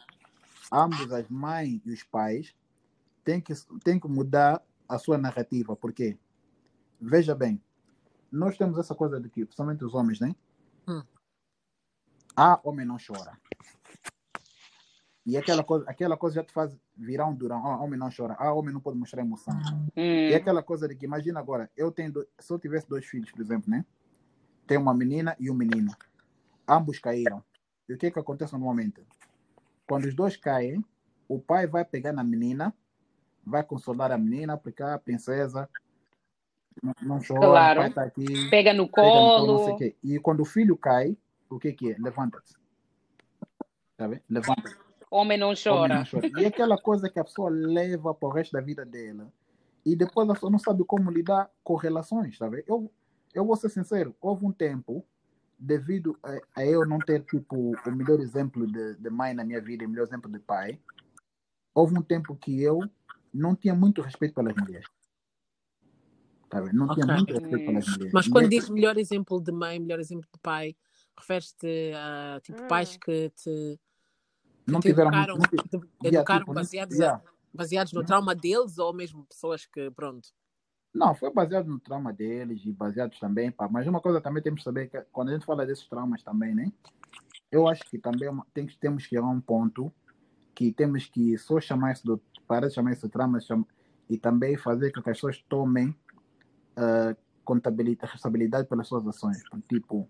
ambos, as mães e os pais, têm que, têm que mudar a sua narrativa, porque, veja bem, nós temos essa coisa de que, principalmente os homens, né? Hum. Ah, homem não chora. E aquela coisa, aquela coisa já te faz virar um durão. Ah, homem não chora. Ah, homem não pode mostrar emoção. E Hum. aquela coisa de que, imagina agora, eu tenho, do- se eu tivesse dois filhos, por exemplo, né? Tem uma menina e um menino. Ambos caíram. E o que que acontece normalmente? Quando os dois caem, o pai vai pegar na menina, vai consolar a menina, porque a princesa não, não chora, Claro. pai tá aqui, Pega no pega no colo, colo. E quando o filho cai, o que que é? Levanta-te. Tá vendo? Levanta-te. Homem não Homem chora. não chora. E aquela coisa que a pessoa leva para o resto da vida dela. E depois a pessoa não sabe como lidar com relações, sabe? Eu, eu vou ser sincero, houve um tempo, devido a, a eu não ter, tipo, o melhor exemplo de, de mãe na minha vida o melhor exemplo de pai, houve um tempo que eu não tinha muito respeito pelas mulheres. Tá? Não tinha Ok. muito respeito pelas mulheres. Mas quando E- diz melhor exemplo de mãe, melhor exemplo de pai, refere-te a tipo, Hum. pais que te, que não te tiveram educaram, muito. te Yeah, educaram tipo, baseados, yeah. a- baseados no trauma deles ou mesmo pessoas que, pronto. Não, foi baseado no trauma deles e baseados também, pá. Mas uma coisa também temos que saber que quando a gente fala desses traumas também, né? Eu acho que também é tem, temos que chegar a um ponto que temos que só chamar isso de, parar de chamar isso de trauma chama- e também fazer com que as pessoas tomem contabilidade, responsabilidade pelas suas ações. Porque, Tipo,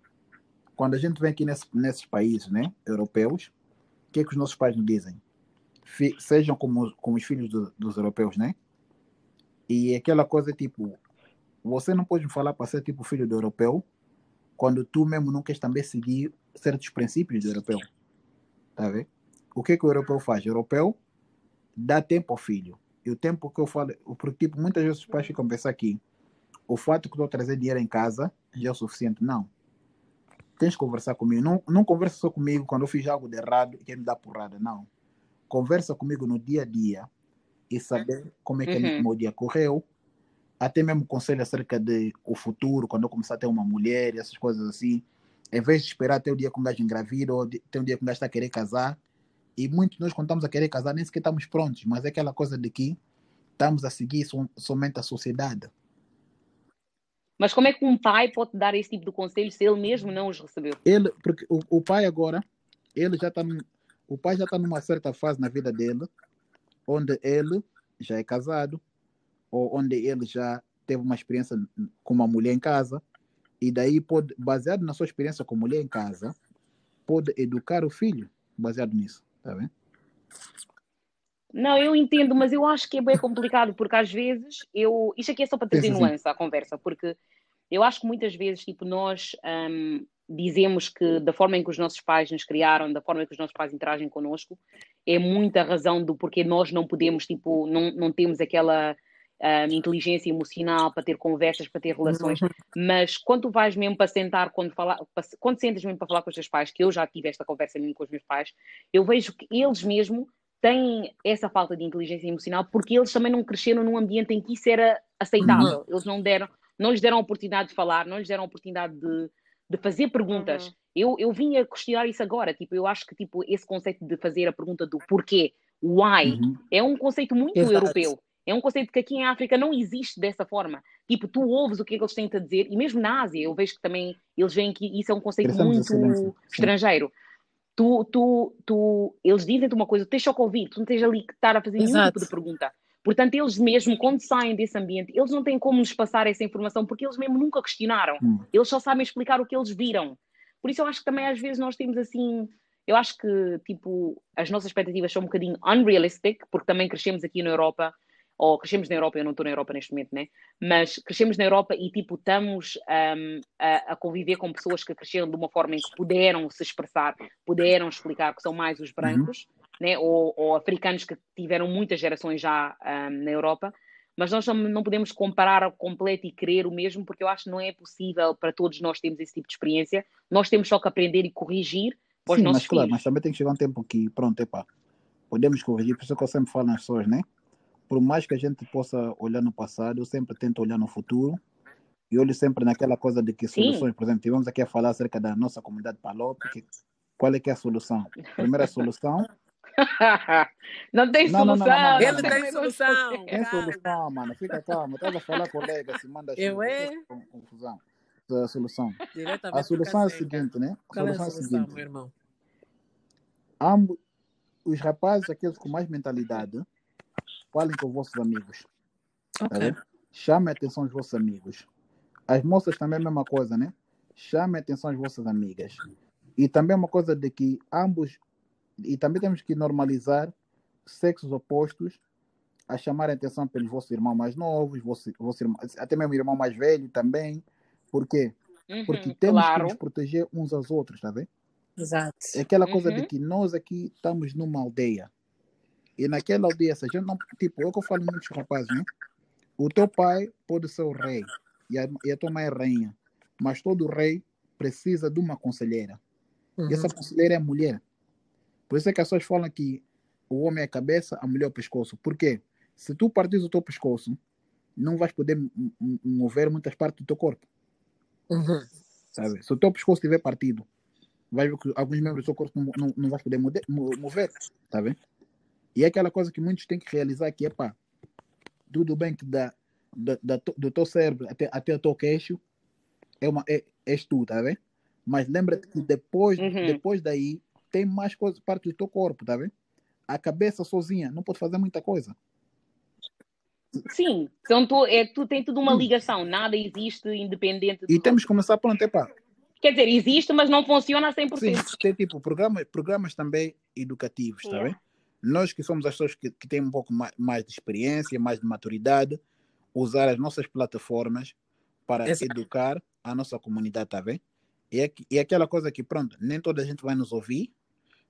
quando a gente vem aqui nesse, nesses países, né, europeus, o que é que os nossos pais nos dizem? Fi- sejam como, como os filhos do- dos europeus, né? E aquela coisa tipo, você não pode me falar para ser tipo filho do europeu quando tu mesmo não queres também seguir certos princípios do europeu. Tá ver? O que que o europeu faz? O europeu dá tempo ao filho. E o tempo que eu falo, porque tipo, muitas vezes os pais ficam a pensar aqui, o fato que eu estou a trazer dinheiro em casa já é o suficiente. Não. Tens que conversar comigo. Não, não conversa só comigo quando eu fiz algo de errado e quer me dar porrada. Não. Conversa comigo no dia a dia e saber como é que Uhum. o meu dia correu. Até mesmo conselho acerca de o futuro, quando eu começar a ter uma mulher e essas coisas assim. Em vez de esperar até o dia que um gajo engravida ou até o dia que um gajo está a querer casar. E muitos de nós, quando estamos a querer casar, nem sequer estamos prontos. Mas é aquela coisa de que estamos a seguir som- somente a sociedade. Mas como é que um pai pode dar esse tipo de conselho se ele mesmo não os recebeu? ele porque o, o pai agora ele já está o pai já está numa certa fase na vida dele onde ele já é casado ou onde ele já teve uma experiência com uma mulher em casa e daí pode baseado na sua experiência com mulher em casa pode educar o filho baseado nisso tá vendo Não, eu entendo, mas eu acho que é bem complicado, porque às vezes eu. Isto aqui é só para trazer nuance à conversa, porque eu acho que muitas vezes, tipo, nós hum, dizemos que da forma em que os nossos pais nos criaram, da forma em que os nossos pais interagem connosco, é muita razão do porquê nós não podemos, tipo, não, não temos aquela hum, inteligência emocional para ter conversas, para ter relações. Mas quando tu vais mesmo para sentar, quando, falar, para- quando sentas mesmo para falar com os teus pais, que eu já tive esta conversa mesmo com os meus pais, eu vejo que eles mesmo têm essa falta de inteligência emocional porque eles também não cresceram num ambiente em que isso era aceitável. Eles não deram, não lhes deram a oportunidade de falar, não lhes deram a oportunidade de, de fazer perguntas. Uhum. Eu, eu vim a questionar isso agora. Tipo, eu acho que tipo, esse conceito de fazer a pergunta do porquê, why, Uhum. é um conceito muito Exato. europeu. É um conceito que aqui em África não existe dessa forma. Tipo, tu ouves o que é que eles têm a dizer, e mesmo na Ásia, eu vejo que também eles veem que isso é um conceito muito silêncio, sim. Tu, tu, tu, eles dizem-te uma coisa, tu tens só que ouvir, tu não tens ali que estar a fazer nenhum Exato. tipo de pergunta. Portanto, eles mesmo, quando saem desse ambiente, eles não têm como nos passar essa informação, porque eles mesmo nunca questionaram. Hum. Eles só sabem explicar o que eles viram. Por isso eu acho que também às vezes nós temos assim, eu acho que tipo, as nossas expectativas são um bocadinho unrealistic, porque também crescemos aqui na Europa, ou crescemos na Europa, eu não estou na Europa neste momento, né? Mas crescemos na Europa e tipo, estamos um, a, a conviver com pessoas que cresceram de uma forma em que puderam se expressar, puderam explicar que são mais os brancos, né? Ou, ou africanos que tiveram muitas gerações já um, na Europa. Mas nós não, podemos comparar ao completo e querer o mesmo, porque eu acho que não é possível para todos nós termos esse tipo de experiência. Nós temos só que aprender e corrigir para os Sim, nossos mas claro, filhos. mas também tem que chegar um tempo que, pronto, epá, podemos corrigir, por isso que eu sempre falo nas pessoas, né? Por mais que a gente possa olhar no passado, eu sempre tento olhar no futuro e olho sempre naquela coisa de que Sim. soluções, por exemplo, tivemos aqui a falar acerca da nossa comunidade Palop, que, qual é que é a solução? Primeira solução, não tem Não, não, não, solução. não, não, não, Ele não. tem solução. tem solução, mano, fica calma, estás a falar colega, se manda Eu é? confusão. A solução. A solução é a seguinte, né? A Qual é a solução é a solução, seguinte. meu irmão? ambos, os rapazes, aqueles com mais mentalidade, falem com os vossos amigos. Tá Ok. vendo? Chamem a atenção dos vossos amigos. As moças também é a mesma coisa, né? Chamem a atenção das vossas amigas. E também é uma coisa de que ambos, e também temos que normalizar sexos opostos a chamar a atenção pelos vossos irmãos mais novos, vossos, irmãos, até mesmo irmão mais velho também. Por quê? Uhum, Porque temos claro. que nos proteger uns aos outros, tá vendo? Exato. É aquela coisa Uhum. de que nós aqui estamos numa aldeia. E naquela aldeia, se a gente não. Tipo, é o que eu falo muitos rapazes, né? O teu pai pode ser o rei e a, e a tua mãe é rainha. Mas todo rei precisa de uma conselheira. Uhum. E essa conselheira é a mulher. Por isso é que as pessoas falam que o homem é a cabeça, a mulher é o pescoço. Por quê? Se tu partires o teu pescoço, não vais poder mover muitas partes do teu corpo. Uhum. Sabe? Se o teu pescoço estiver partido, vai ver que alguns membros do seu corpo não, não, não vais poder mover, mo- mover. Tá vendo? E é aquela coisa que muitos têm que realizar que é pá, tudo bem que da, da, da do teu cérebro até, até o teu queixo é uma, é, és tu, tá vendo? Mas lembra-te que depois, Uhum. depois daí tem mais coisas, parte do teu corpo, tá vendo? A cabeça sozinha não pode fazer muita coisa. Sim, então tu, é, tu tem tudo uma Hum. ligação, nada existe independente E temos que começar pronto, é pá. Quer dizer, existe, mas não funciona a 100%. Sim, tem tipo programas, programas também educativos, tá Yeah. vendo? Nós que somos as pessoas que, que têm um pouco mais, mais de experiência, mais de maturidade, usar as nossas plataformas para Exato. educar a nossa comunidade, tá vendo? E é, e é aquela coisa que, pronto, nem toda a gente vai nos ouvir,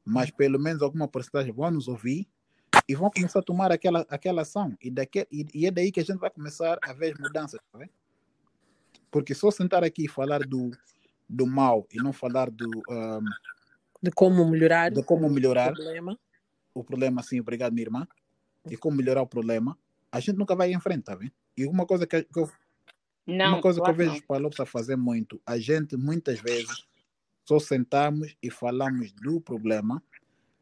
mas pelo menos alguma porcentagem vão nos ouvir e vão começar a tomar aquela, aquela ação. E, daque, e, e é daí que a gente vai começar a ver as mudanças, tá vendo? Porque só sentar aqui e falar do, do mal e não falar do, ah, De como melhorar de como o melhorar problema. O problema, sim, obrigado, minha irmã, e como melhorar o problema, a gente nunca vai em frente, tá vendo? E uma coisa que, que eu, Não, uma coisa claro que eu vejo os palopes a fazer muito, a gente muitas vezes só sentamos e falamos do problema,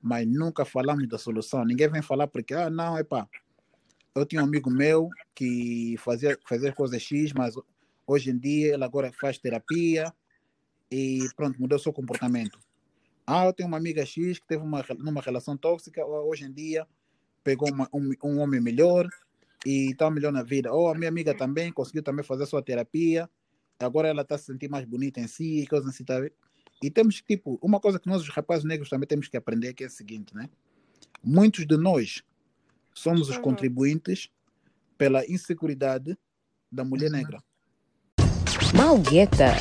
mas nunca falamos da solução. Ninguém vem falar porque, ah, não, é pá, eu tinha um amigo meu que fazia, fazia coisas X, mas hoje em dia ele agora faz terapia e pronto, mudou seu comportamento. Ah, eu tenho uma amiga X que teve uma, numa relação tóxica, hoje em dia pegou uma- um, um homem melhor e está melhor na vida. Ou a minha amiga também conseguiu também fazer sua terapia, agora ela está se sentindo mais bonita em si, e coisas assim, tá? E temos que, tipo, uma coisa que nós, os rapazes negros, também temos que aprender que é o seguinte, né? Muitos de nós somos os Uhum. contribuintes pela inseguridade da mulher negra. Malgueta.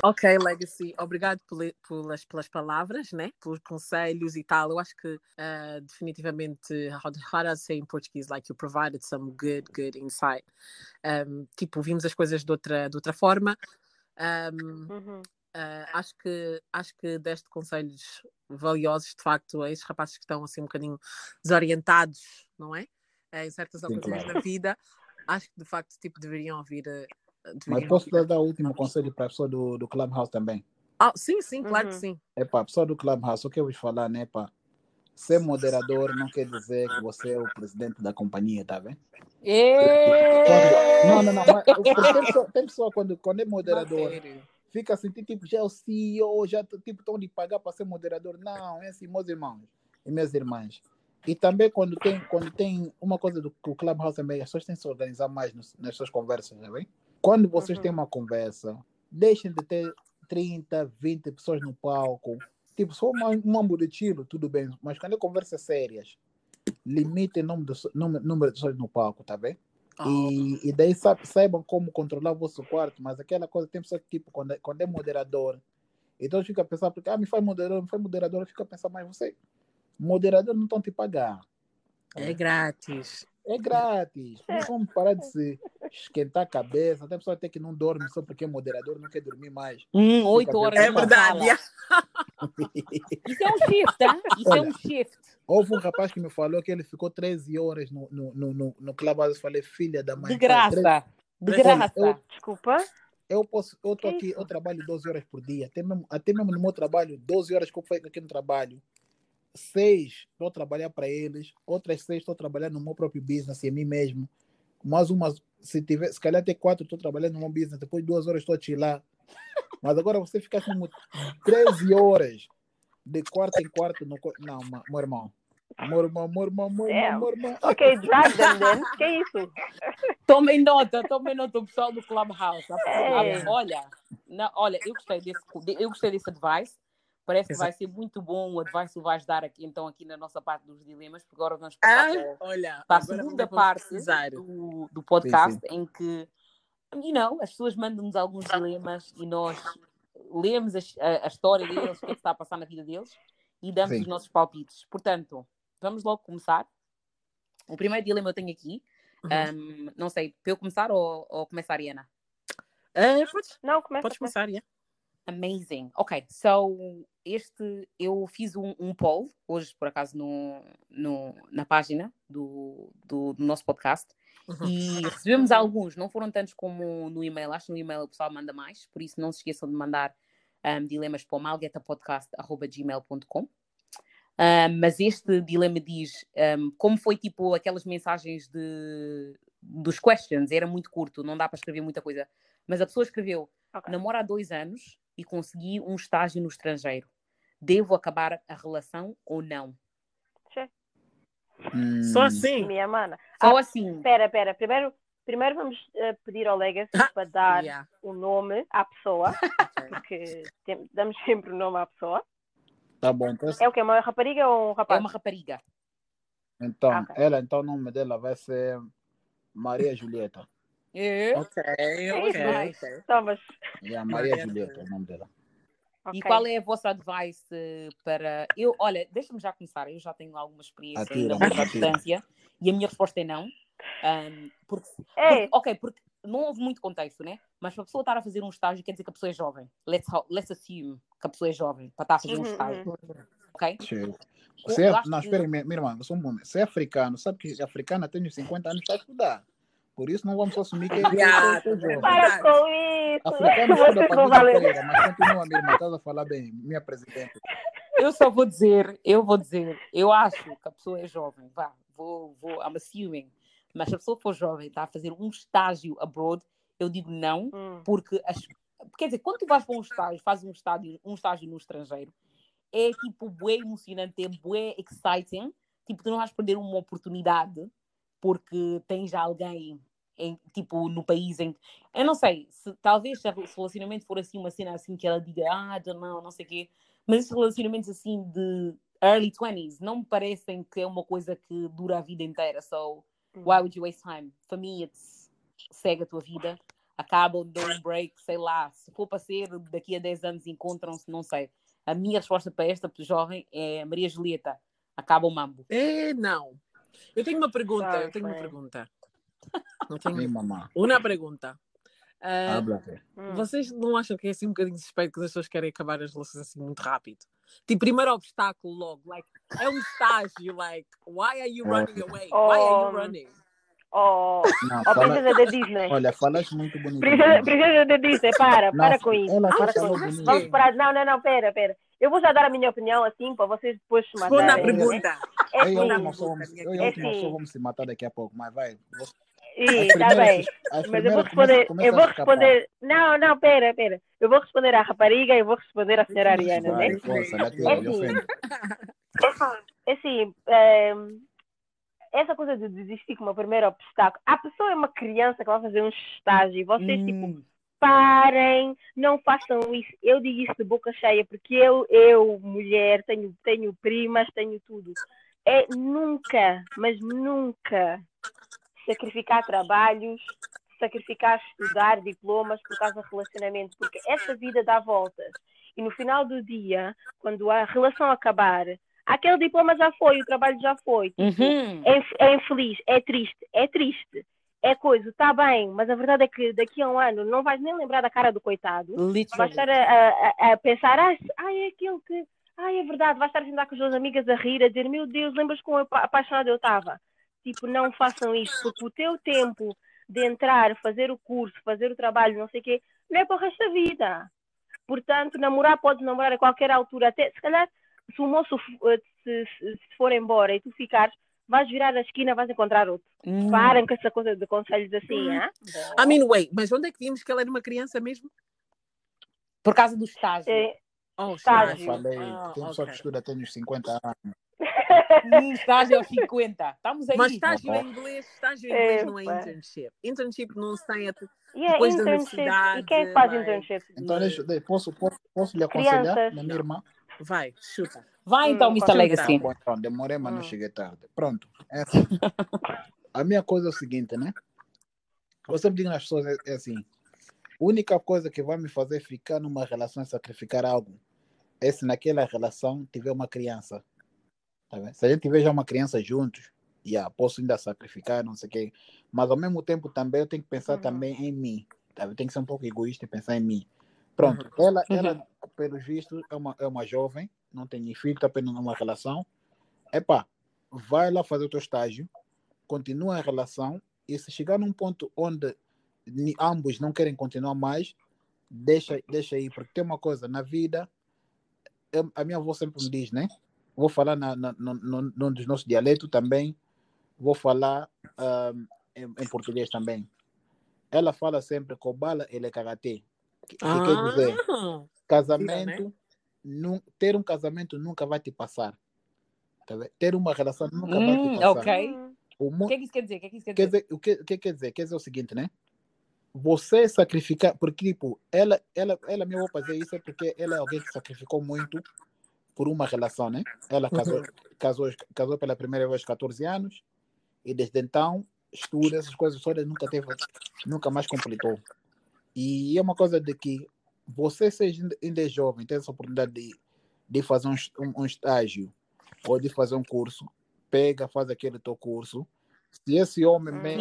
Ok, Legacy, obrigado pelas, pelas palavras, né? pelos conselhos e tal. Eu acho que ah, definitivamente, how, how do I say in Portuguese? Like you provided some good, good insight. Um, tipo, vimos as coisas de outra, de outra forma. Um, Uhum. ah, acho, que, acho que deste conselhos valiosos, de facto, a esses rapazes que estão assim um bocadinho desorientados, não é? Eh, em certas Sim, ocasiões claro. da vida. Acho que de facto tipo, deveriam ouvir. Mas posso ouvir. dar, dar o último conselho para a pessoa do, do Clubhouse também? Ah, sim, sim, claro que Uhum. sim. É para a pessoa do Clubhouse, o que eu vou falar, né? Pá? Ser moderador não quer dizer que você é o presidente da companhia, tá vendo? Quando- não, não, não. Mas, tem, pessoa, tem pessoa quando, quando é moderador, fica assim, tipo, já é o CEO, já tipo, estão lhe pagar para ser moderador. Não, é assim, meus irmãos e minhas irmãs. E também quando tem, quando tem uma coisa do que o Clubhouse também, as pessoas têm que se organizar mais nos- nas suas conversas, tá bem? Quando vocês Uhum. têm uma conversa, deixem de ter 30, 20 pessoas no palco. Tipo, só uma, um mambo de tiro, tudo bem. Mas quando é conversas sérias, limitem o número número, número de pessoas no palco, tá bem? Oh, E, e daí sa- saibam como controlar o vosso quarto, mas aquela coisa tem pessoa que, tipo, quando é, quando é moderador, então fica a pensar, porque, ah, me faz moderador, me faz moderador, fica a pensar, mas você, moderador não estão te pagar. é grátis. É grátis. Não vamos parar de se esquentar a cabeça. Tem pessoa até que não dorme só porque é moderador, não quer dormir mais. Hum, oito horas É verdade. Isso é um shift, tá? Isso é um shift. Houve um rapaz que me falou que ele ficou 13 horas no, no, no, no, no Clubhouse. Eu falei, filha da mãe. De 13 graça. De Olha, graça. eu- Desculpa. Eu posso, eu tô aqui, eu trabalho 12 horas por dia, até mesmo, até mesmo no meu trabalho, 12 horas que eu faço aqui no trabalho, seis estou a trabalhar para eles, outras seis estou a trabalhar no meu próprio business e a mim mesmo, mais umas, se tiver, se calhar até quatro estou trabalhando no meu business, depois duas horas estou a chilar, mas agora você fica como 13 horas de quarto em quarto, no, não, ma- meu irmão, meu irmão, meu irmão, meu irmão, meu irmão, Ok, drag them then. Que é isso? Tomem nota, tomem nota, o pessoal do Clubhouse. É. Olha, não, olha, eu gostei desse, eu gostei desse advice. Parece que Exato. vai ser muito bom o advice que vais dar aqui, então, aqui na nossa parte dos dilemas, porque agora vamos passar Ah, para, olha, para a segunda parte do, do podcast, em que, you know, as pessoas mandam-nos alguns dilemas e nós lemos a, a- a história deles, o que é que está a passar na vida deles e damos Sim. os nossos palpites. Portanto, vamos logo começar. O primeiro dilema eu tenho aqui. Uhum. Um, não sei, para eu começar ou, ou começar a Ariana? Podes, Não, começa. podes começa. começar, yeah. Amazing. Ok, so este, eu fiz um, um poll hoje, por acaso, no, no, na página do, do, do nosso podcast. Uhum. E recebemos alguns, não foram tantos como no e-mail, acho que no e-mail o pessoal manda mais, por isso não se esqueçam de mandar um, dilemas para o malguetapodcast.gmail.com. Um, mas este dilema diz um, como foi tipo aquelas mensagens de, dos questions, era muito curto, não dá para escrever muita coisa. Mas a pessoa escreveu: Ok. namoro há dois anos e consegui um estágio no estrangeiro. Devo acabar a relação ou não? Hum, Só assim. Minha mana. Só Ah, assim. Espera, espera. Primeiro, primeiro vamos eh, pedir ao Legacy para dar Yeah. o nome à pessoa, porque tem- damos sempre o nome à pessoa. Tá bom, então, É o que? Uma rapariga ou um É rapaz? uma rapariga. então Ok. ela, então o nome dela vai ser Maria Julieta. É. Ok, É ok, isso. ok. Então, mas, Yeah, Maria Maria Julieta é o nome dela. E ok. qual é a vossa advice para. Eu, olha, deixa-me já começar, eu já tenho alguma experiência Atira, atira. distância e a minha resposta é não. Ahm, porque, Ei, porque- ok, porque não houve muito contexto, né? Mas para a pessoa estar a fazer um estágio quer dizer que a pessoa é jovem. Let's, let's assume que a pessoa é jovem para estar a fazer um Uhum, estágio, uhum. ok? Cheio. Eu Se é, não, que- espera aí, minha, minha irmã, só um momento. Se é africano, sabe que africana tem uns 50 anos para estudar. Por isso não vamos assumir que é, é- jovem. para com isso! Africano estuda para a vida mas continua, minha irmã, estás a falar bem, minha presidente. Eu só vou dizer, eu vou dizer, eu acho que a pessoa é jovem, vá, vou, vou, I'm assuming. Mas se a pessoa for jovem, está a fazer um estágio abroad, eu digo não, Hum, porque as, quer dizer, quando tu vais para um estágio, fazes um estágio, um estágio no estrangeiro, é tipo bué emocionante, é bué exciting, tipo, tu não vais perder uma oportunidade porque tens já alguém em, tipo, no país em eu não sei, se, talvez se o relacionamento for assim, uma cena assim que ela diga, ah, não, não sei o quê, mas esses relacionamentos assim de early 20s não me parecem que é uma coisa que dura a vida inteira, so hum. why would you waste time? For me, it's segue a tua vida, acabam, dão um break, sei lá, se for para ser, daqui a 10 anos encontram-se, não sei. A minha resposta para esta jovem é Maria Julieta, acaba o mambo. Eh, não. Eu tenho uma pergunta, Sorry, eu tenho uma friend. pergunta. Não tenho mamá. uma pergunta. Hum. vocês não acham que é assim um bocadinho suspeito que as pessoas querem acabar as relações assim muito rápido? Tipo, primeiro obstáculo logo, like, é um estágio, like, why are you running away? Why are you Um, running? Oh, Não, oh, fala, princesa da Disney. olha, falaste muito bonito. Princesa, princesa da Disney, para, Não, para com isso. ela Para com isso. Vamos parar. Não, não, não, pera, pera. Eu vou já dar a minha opinião assim para vocês depois se matarem. é, pergunta. É Eu e pessoa vamos, eu e É pessoa vamos se matar daqui a pouco, mas vai. Você- está bem. as Mas eu vou responder, começa- eu vou responder. Não, não, pera, pera. Eu vou responder à rapariga e eu vou responder à senhora Ariana, Vai, né? força, É assim. ofende. É assim, ehm, essa coisa de desistir como o primeiro obstáculo. A pessoa é uma criança que vai fazer um estágio e vocês, tipo, Hum, parem, não façam isso. Eu digo isso de boca cheia, porque eu, eu mulher, tenho, tenho primas, tenho tudo. É nunca, mas nunca sacrificar trabalhos, sacrificar estudar diplomas por causa do relacionamento, porque essa vida dá voltas. E no final do dia, quando a relação acabar, aquele diploma já foi, o trabalho já foi. Tipo, uhum. é, é infeliz, é triste, é triste, é coisa, está bem, mas a verdade é que daqui a um ano não vais nem lembrar da cara do coitado, vais estar a, a- a pensar, ah, é aquele que, ai, é verdade, vais estar a sentar com as suas amigas a rir, a dizer, meu Deus, lembras como apa- apaixonada eu estava? Tipo, não façam isso, porque o teu tempo de entrar, fazer o curso, fazer o trabalho, não sei o quê, não é para o resto da vida. Portanto, namorar, podes namorar a qualquer altura, até, se calhar, se o moço eh, se, se- for embora e tu ficares, vais virar a esquina, vais encontrar outro. Hum. Parem com essa coisa de conselhos assim, ah? I mean, wait, mas onde é que vimos que ela era uma criança mesmo? Por causa do estágio. É, Oh, Eu Estágio. estágio. falei, Ah, tem pessoa que ok. estuda até nos 50 anos. Hum, estágio aos 50. Estamos aí. Mas estágio em inglês, estágio em inglês não é internship. Internship não se tem até e é depois da universidade. E quem é que faz internship? Então, deixa, de- posso, posso, posso lhe aconselhar, Crianças. na minha irmã? Vai, chuta. Vai então, Hum, Mr. Legacy. Bom, então, demorei, mas não Hum. cheguei tarde. Pronto. É assim. a minha coisa é o seguinte, né? Eu sempre digo nas pessoas, é, é assim, a única coisa que vai me fazer ficar numa relação e sacrificar algo é se naquela relação tiver uma criança. Tá? Se a gente já uma criança juntos, yeah, posso ainda sacrificar, não sei o quê. Mas ao mesmo tempo também eu tenho que pensar Uhum. também em mim. Tá? Eu tenho que ser um pouco egoísta e pensar em mim. Pronto, ela, Uhum. ela pelos vistos, é uma, é uma jovem, não tem filho, está apenas numa relação. Epá, vai lá fazer o teu estágio, continua a relação, e se chegar num ponto onde ambos não querem continuar mais, deixa, deixa aí, porque tem uma coisa, na vida, eu- a minha avó sempre me diz, né? Vou falar na, na, no, no, num dos nossos dialetos também, vou falar ahm, em, em português também. Ela fala sempre, cobala ele é karatê. Que, que quer dizer, Ah, casamento, nu- ter um casamento nunca vai te passar. Tá? Ter uma relação nunca vai te Hum, passar. Hum, O que é que isso quer dizer? O que é que isso quer quer dizer? dizer, o que, que quer dizer? Quer dizer o seguinte, né? Você sacrificar, porque tipo, ela, ela, ela me vai fazer isso é porque ela é alguém que sacrificou muito por uma relação, né? Ela casou, casou, casou pela primeira vez aos 14 anos e desde então estuda essas coisas todas, nunca teve, nunca mais completou. E é uma coisa de que você seja ainda- é jovem, tem essa oportunidade de, de fazer um, um, um estágio ou de fazer um curso, pega, faz aquele teu curso. Se esse homem me-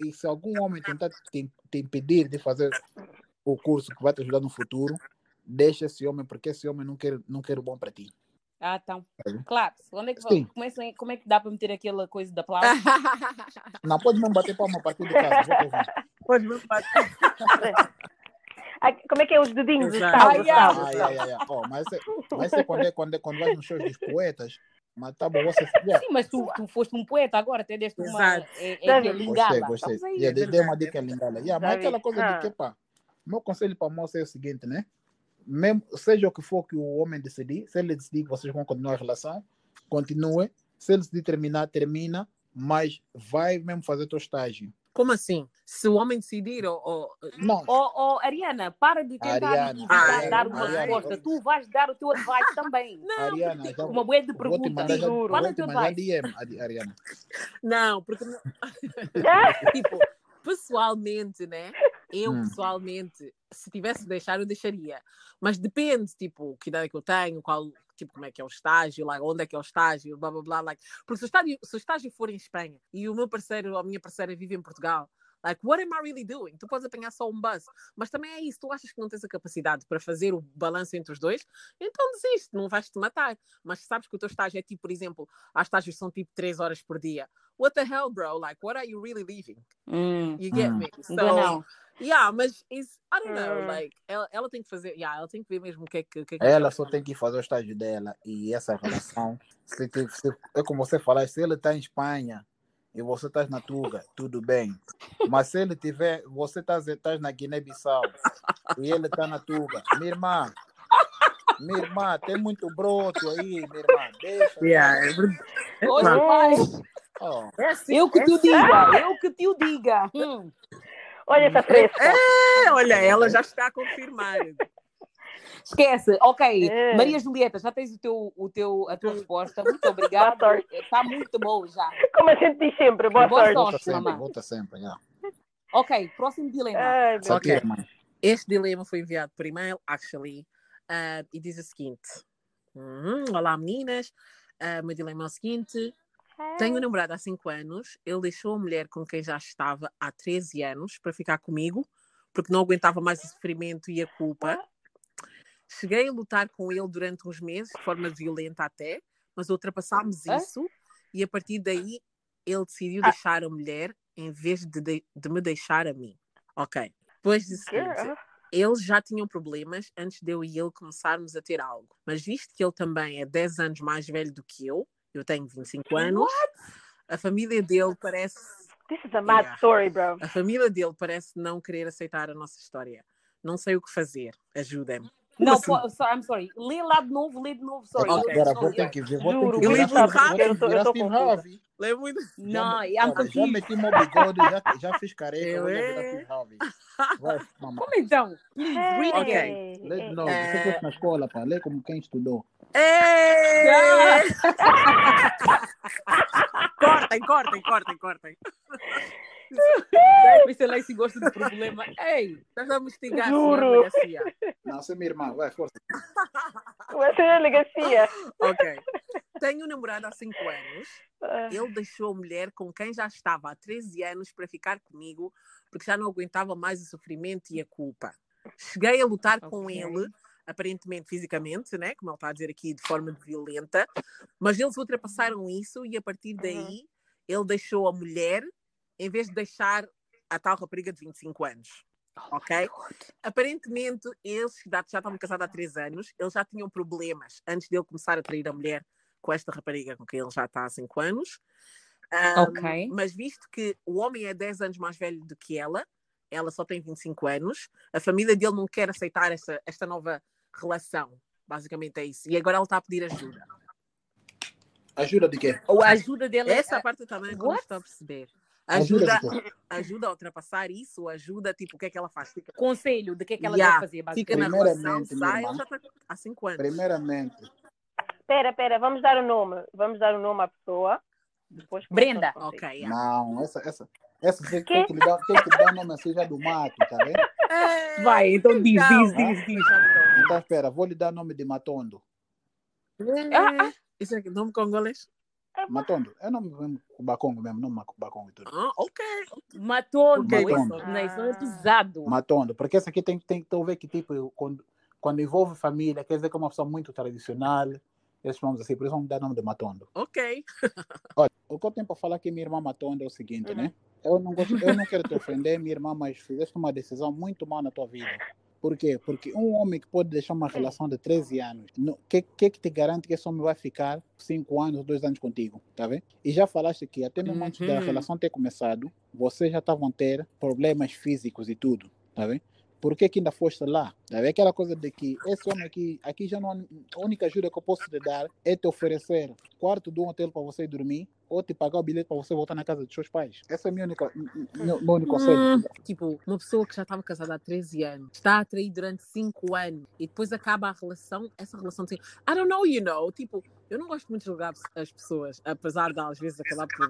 e- e se algum homem tentar te, te impedir de fazer o curso que vai te ajudar no futuro, deixa esse homem, porque esse homem não quer, não quer o bom para ti. Ah, então. Sabe? Claro, onde é que, Sim. começa, como é que dá para meter aquela coisa da aplauso? Não pode não bater palma a partir de casa. vou te ouvir. Pode me bater. como é que é os dedinhos? Ah, yeah. Oh, mas é, mas é quando, é, quando, é, quando vai nos shows dos poetas, mas tá bom, você. Yeah. Sim, mas tu, tu foste um poeta agora, até deste uma. Exato. É, é, é. Gostei, gostei. Aí. Yeah, dei- uma dica lingala. Yeah, mas aquela coisa Ah. de que, pá, meu conselho para a moça é o seguinte, né? Mesmo, seja o que for que o homem decidir, se ele decidir que vocês vão continuar a relação, continue. Se ele decidir terminar, termina, mas vai mesmo fazer teu estágio. Como assim? Se o homem decidir, ou, ou- Não, Oh, oh, Ariana, para de tentar Ariana, evitar dar uma Ariana. resposta. Tu vais dar o teu advice também. Não, Ariana, porque, já Uma bué de mandar, já, Juro. Qual é o te teu advice? DM, Ari- Ariana. não, porque não- tipo, pessoalmente, né? Eu Hum. pessoalmente, se tivesse de deixar, eu deixaria. Mas depende, tipo, que idade é que eu tenho, qual, tipo, como é que é o estágio, lá, onde é que é o estágio, blá blá blá. Like. Porque se o, estágio, se o estágio for em Espanha e o meu parceiro ou a minha parceira vive em Portugal, like, what am I really doing? Tu podes apanhar só um bus. Mas também é isso, tu achas que não tens a capacidade para fazer o balanço entre os dois, então desiste, não vais te matar. Mas sabes que o teu estágio é tipo, por exemplo, há estágios que são tipo 3 horas por dia. What the hell, bro? Like, what are you really leaving? Hum, You get Hum. me? So, yeah, mas is, I don't know, Hum. like, ela, ela tem que fazer, yeah, ela tem que ver mesmo o que é que, que, é que Ela só tem que fazer o estágio dela e essa relação. Se, se- é como você falar, se ele está em Espanha e você está na Tuga, tudo bem. Mas se ele tiver, você está tá na Guiné-Bissau e ele está na Tuga, minha irmã, minha irmã, tem muito broto aí, minha irmã, deixa. Yeah, é. Hoje mais. Oh, é assim, Eu que é te o assim. diga, eu que te o diga. Hum. Olha essa fresca. É, olha, ela já está a confirmar. Esquece, ok. É. Maria Julieta, já tens o teu, o teu, a tua resposta. Muito obrigada. Está muito bom já. Como a gente diz sempre, boa, Boa sorte. sorte. volta sempre, mamãe. volta sempre. Yeah. Ok, próximo dilema. Ai, meu Ok. Satira, mãe. Este dilema foi enviado por e-mail, actually, ah, e diz o seguinte: Uhum, Olá meninas, Ah, meu dilema é o seguinte: tenho um namorado há 5 anos, ele deixou a mulher com quem já estava há 13 anos para ficar comigo, porque não aguentava mais o sofrimento e a culpa. Cheguei a lutar com ele durante uns meses, de forma violenta até, mas ultrapassámos Hã? isso e a partir daí ele decidiu Ah. deixar a mulher em vez de, de, de me deixar a mim. Ok. Depois disso, Girl. eles já tinham problemas antes de eu e ele começarmos a ter algo. Mas visto que ele também é 10 anos mais velho do que eu, eu tenho 25 anos, a família dele parece. This is a mad Yeah. story, bro. A família dele parece não querer aceitar a nossa história. Não sei o que fazer. Ajudem-me. Não, assim? po- so- I'm sorry. Lê lá de novo, lê de novo. Sorry. Ok. Eu- Agora eu- vou ter que ver, vou ter que eu virar li muito rápido, eu tô- eu tô. Harvey. Lê muito. Não, já, I'm olha, já confused. meti meu bigode, já, já fiz careca, Eu, vou é. virar Steve Harvey. Vai, mamãe. Como então? Please, read Ok. again. Lê de novo, É. você fosse na escola, pá, lê como quem estudou. Ei! cortem, cortem, cortem, cortem. Vê se a Lacey gosta do problema. Ei, Nós vamos investigar a Juro. Não, você é minha irmã, vai, força. Vai ser a delegacia. Ok. Tenho um namorado há 5 anos. Ah, Ele deixou a mulher com quem já estava há 13 anos para ficar comigo porque já não aguentava mais o sofrimento e a culpa. Cheguei a lutar com Ok. ele aparentemente fisicamente, né? Como ele está a dizer aqui, de forma violenta, mas eles ultrapassaram isso e a partir Uhum. daí ele deixou a mulher em vez de deixar a tal rapariga de 25 anos. Ok? Aparentemente, eles já estavam casados há três anos, eles já tinham problemas antes dele começar a trair a mulher com esta rapariga com quem ele já está há cinco anos. Ahm, Ok. Mas visto que o homem é 10 anos mais velho do que ela, ela só tem 25 anos, a família dele não quer aceitar esta, esta nova relação. Basicamente é isso. E agora ela está a pedir ajuda. Ajuda de quê? Ou a ajuda dele Essa é. parte também não What? estou a perceber. Ajuda Ajuda, de ajuda a ultrapassar isso, ajuda, tipo, o que é que ela faz? Fica, Conselho de que é que ela Yeah, deve fazer, fica na basicamente. relação, sai, ela já está há 5 anos. Primeiramente, Espera, espera, vamos dar o nome. Vamos dar o nome à pessoa. Depois Brenda. Ok, yeah. não, essa, essa, essa tem, tem que lhe dar, tem que lhe dar nome assim já do mato, tá vendo? É, Vai, então diz, Calma. diz, diz, diz. Então, espera, vou lhe dar nome de Matondo. É. Isso é nome congolês? Matondo, é nome mesmo Cubacongo mesmo, não Cubacongo e tudo. Ah, ok. Matou, Ok, isso, Matondo. não, isso é pesado. Matondo, porque essa aqui tem, tem que ver que, tipo, quando, quando envolve família, quer dizer que é uma pessoa muito tradicional, esses nomes assim, por isso vamos dar nome de Matondo. Ok. Olha, o que eu tenho para falar que minha irmã Matondo é o seguinte, né? Eu não, gosto, eu não quero te ofender, minha irmã, mas fizeste uma decisão muito má na tua vida. Por quê? Porque um homem que pode deixar uma relação de 13 anos, o que, que que te garante que esse homem vai ficar 5 anos, 2 anos contigo? Tá vendo? E já falaste que até mesmo antes da Uhum. relação ter começado, vocês já estavam a ter problemas físicos e tudo, tá vendo? Por que, que ainda foste lá? Tá vendo? Aquela coisa de que esse homem aqui, aqui já não, a única ajuda que eu posso te dar é te oferecer quarto de um hotel para você dormir ou te pagar o bilhete para você voltar na casa dos seus pais. Essa é a minha única, meu, meu único conselho. Hum, tipo, uma pessoa que já estava casada há 13 anos, está a trair durante 5 anos e depois acaba a relação, essa relação tem. I don't know, you know. Tipo, eu não gosto muito de julgar as pessoas, apesar de às vezes acabar por,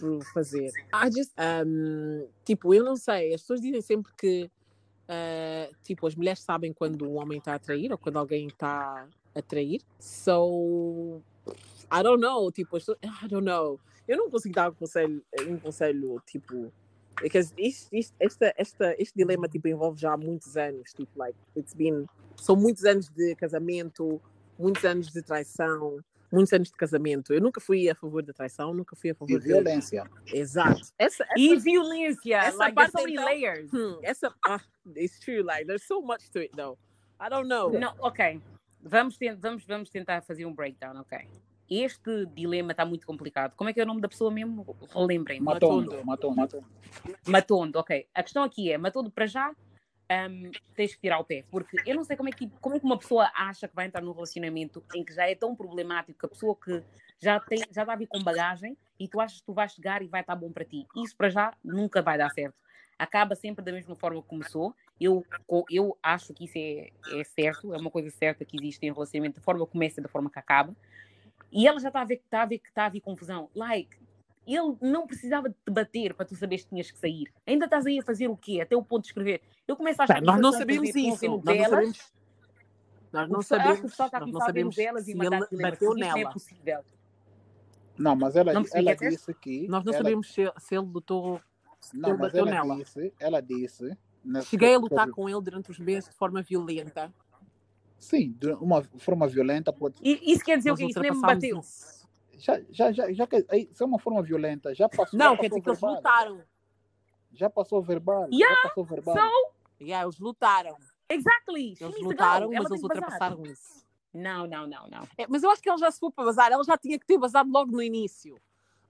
por fazer. I just, um, tipo, eu não sei, as pessoas dizem sempre que, uh, tipo, as mulheres sabem quando um homem está a trair ou quando alguém está a trair. So, I don't know, tipo, I don't know. Eu não consigo dar um conselho, um conselho tipo. Isto, esta, esta, este dilema tipo, envolve já muitos anos. Tipo, like, it's been, são muitos anos de casamento, muitos anos de traição, muitos anos de casamento. Eu nunca fui a favor da traição, nunca fui a E favor de. violência. Exato. Essa, essa, E violência, essa like, so parte, então- layers. hmm, essa, ah, it's true. Like, there's so much to it, though. I don't know. Não, ok. Vamos, vamos, vamos tentar fazer um breakdown, ok. Este dilema está muito complicado. Como é que é o nome da pessoa mesmo? Relembrem-me. Matondo, Matondo, Matondo. Matondo, ok. A questão aqui é, Matondo, para já, hum, tens que tirar o pé. Porque eu não sei como é, que, como é que uma pessoa acha que vai entrar num relacionamento em que já é tão problemático que a pessoa que já, tem, já está a vir com bagagem e tu achas que tu vais chegar e vai estar bom para ti. Isso para já nunca vai dar certo. Acaba sempre da mesma forma que começou. Eu, eu acho que isso é, é certo, é uma coisa certa que existe em relacionamento, da forma que começa e da forma que acaba. E ela já está a ver que está a ver que está a vir confusão. Like, ele não precisava de te bater para tu saberes que tinhas que sair. Ainda estás aí a fazer o quê? Até o ponto de escrever. Eu começo a achar Pá, que nós não sabemos isso. Nós não sabemos. Nós não pessoal- acho que o sabemos. está não sabemos novelas se e mandar ele bateu Isso não é nela. possível. Não, mas ela, Não ela disse que. Nós não ela, sabemos se, se ele lutou. Não, ele mas bateu ela nela. disse, ela disse. Cheguei a lutar com ele durante os meses de forma violenta. Sim, de uma forma violenta pode. E isso quer dizer o quê? Isso nem me bateu. isso. Já, já, já, já que aí, se é uma forma violenta, já passou. Não, já quer passou dizer que eles lutaram. Já passou verbal. Yeah, já passou verbal. so- Yeah, eles lutaram. Exactly. Eles lutaram. Ela mas eles ultrapassaram isso. Não, não, não, não. É, mas eu acho que ele já se foi para bazar. Ela já tinha que ter bazado logo no início.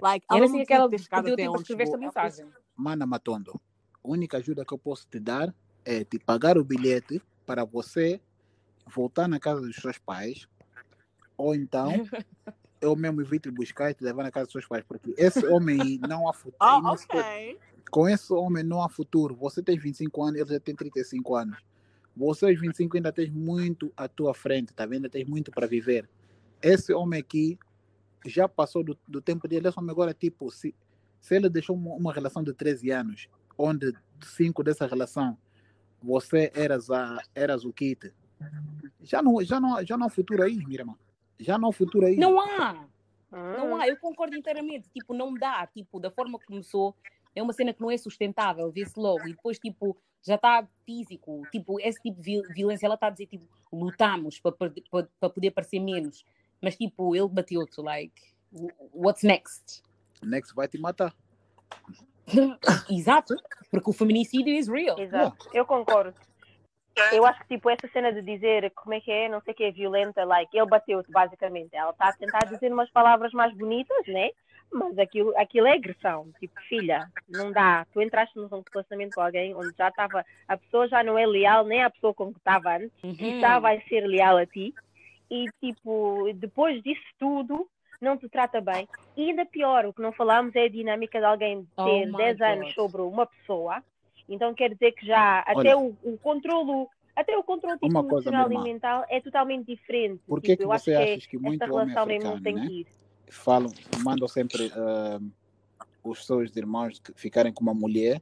Like, Eu ela não sei tinha que ter chegado até onde escrever esta chegou. mensagem. Mana Matondo, a única ajuda que eu posso te dar é te pagar o bilhete para você voltar na casa dos seus pais, ou então eu mesmo vir te buscar e te levar na casa dos seus pais, porque esse homem aí não há futuro. Ah, pode- ok. Com esse homem não há futuro. Você tem 25 anos, ele já tem 35 anos. Você aos 25 ainda tens muito à tua frente, tá vendo? Ainda tens muito para viver. Esse homem aqui já passou do, do tempo dele. Esse homem agora, tipo, se, se ele deixou uma, uma relação de 13 anos, onde cinco dessa relação você eras, a, eras o kit, já não, já, não, já não há futuro aí, minha irmã. Já não há futuro aí. Não há. Hum. Não há, eu concordo inteiramente. Tipo, não dá. Tipo, da forma que começou, é uma cena que não é sustentável, vê-se logo. E depois, tipo, já está físico. Tipo, esse tipo de violência, ela está a dizer, tipo, lutamos para, para, para poder parecer menos. Mas, tipo, ele bateu-te, like, what's next? Next vai te matar. Exato, porque o feminicídio is real. Exato, eu concordo. Eu acho que tipo essa cena de dizer como é que é, não sei o que é violenta, like, ele bateu-te basicamente. Ela está a tentar dizer umas palavras mais bonitas, né? Mas aquilo, aquilo é agressão. Tipo, filha, não dá. Tu entraste num relacionamento com alguém onde já estava, a pessoa já não é leal nem a pessoa com que estava antes, uhum. e já vai ser leal a ti. E tipo, depois disso tudo, não te trata bem. E ainda pior, o que não falamos é a dinâmica de alguém ter oh 10 God. anos sobre uma pessoa. Então quer dizer que já Olha, até o, o controlo até o controle tipo, emocional e mental é totalmente diferente. Por que, tipo, que você acha que muito homem africano, né? falam, mandam sempre uh, os seus irmãos ficarem com uma mulher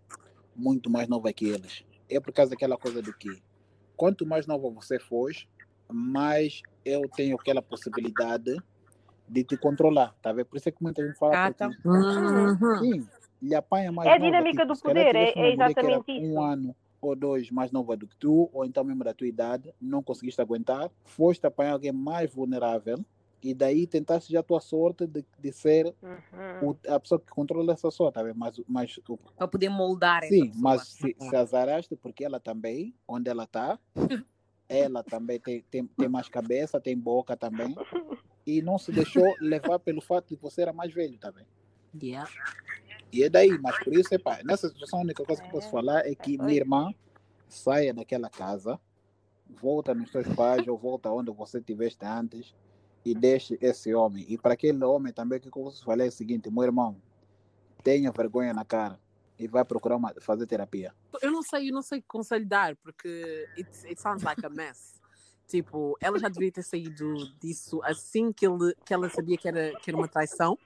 muito mais nova que eles? É por causa daquela coisa de que quanto mais nova você for, mais eu tenho aquela possibilidade de te controlar, tá vendo? Por isso é que muita gente fala ah, tá. uhum. sim, lhe apanha mais É a dinâmica do poder, é, é exatamente isso. Um ano ou dois mais nova do que tu, ou então mesmo da tua idade, não conseguiste aguentar, foste apanhar alguém mais vulnerável, e daí tentaste já a tua sorte de, de ser uhum. o, a pessoa que controla essa sorte, tá mas, mas para poder moldar sim, mas se, se azaraste porque ela também, onde ela está, ela também tem, tem, tem mais cabeça, tem boca também, e não se deixou levar pelo fato de que você era mais velho também. Yeah. E é daí, mas por isso, epa, nessa situação a única coisa que posso falar é que minha irmã saia daquela casa, volta nos seus pais ou volta onde você estiveste antes e deixe esse homem. E para aquele homem também, o que eu posso falar é o seguinte, meu irmão, tenha vergonha na cara e vai procurar uma, fazer terapia. Eu não sei, eu não sei que conselho dar, porque it, it sounds like a mess. Tipo, ela já devia ter saído disso assim que, ele, que ela sabia que era, que era uma traição.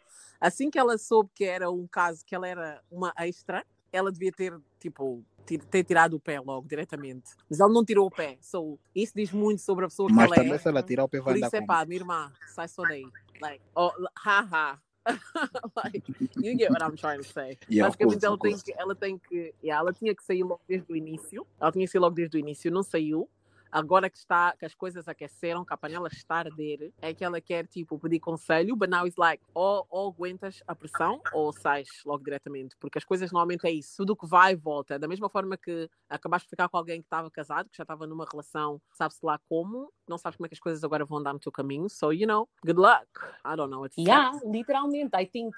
Assim que ela soube que era um caso, que ela era uma extra, ela devia ter, tipo, ter tirado o pé logo, diretamente. Mas ela não tirou o pé. So, isso diz muito sobre a pessoa Mas que ela é. Mas também se ela tirar o pé vai Por isso é pá, minha irmã, sai só daí. Like, oh, haha. like, you get what I'm trying to say. Yeah, Basicamente, ela, tem que, ela tem que. Yeah, ela tinha que sair logo desde o início. Ela tinha que sair logo desde o início, não saiu agora que está que as coisas aqueceram, que a panela está a arder, é que ela quer tipo pedir conselho, but now it's like ou, ou aguentas a pressão ou sais logo diretamente, porque as coisas normalmente é isso, tudo que vai e volta, da mesma forma que acabaste de ficar com alguém que estava casado, que já estava numa relação, sabe-se lá como, não sabes como é que as coisas agora vão andar no teu caminho, so you know, good luck. I don't know what to Yeah, literalmente, I think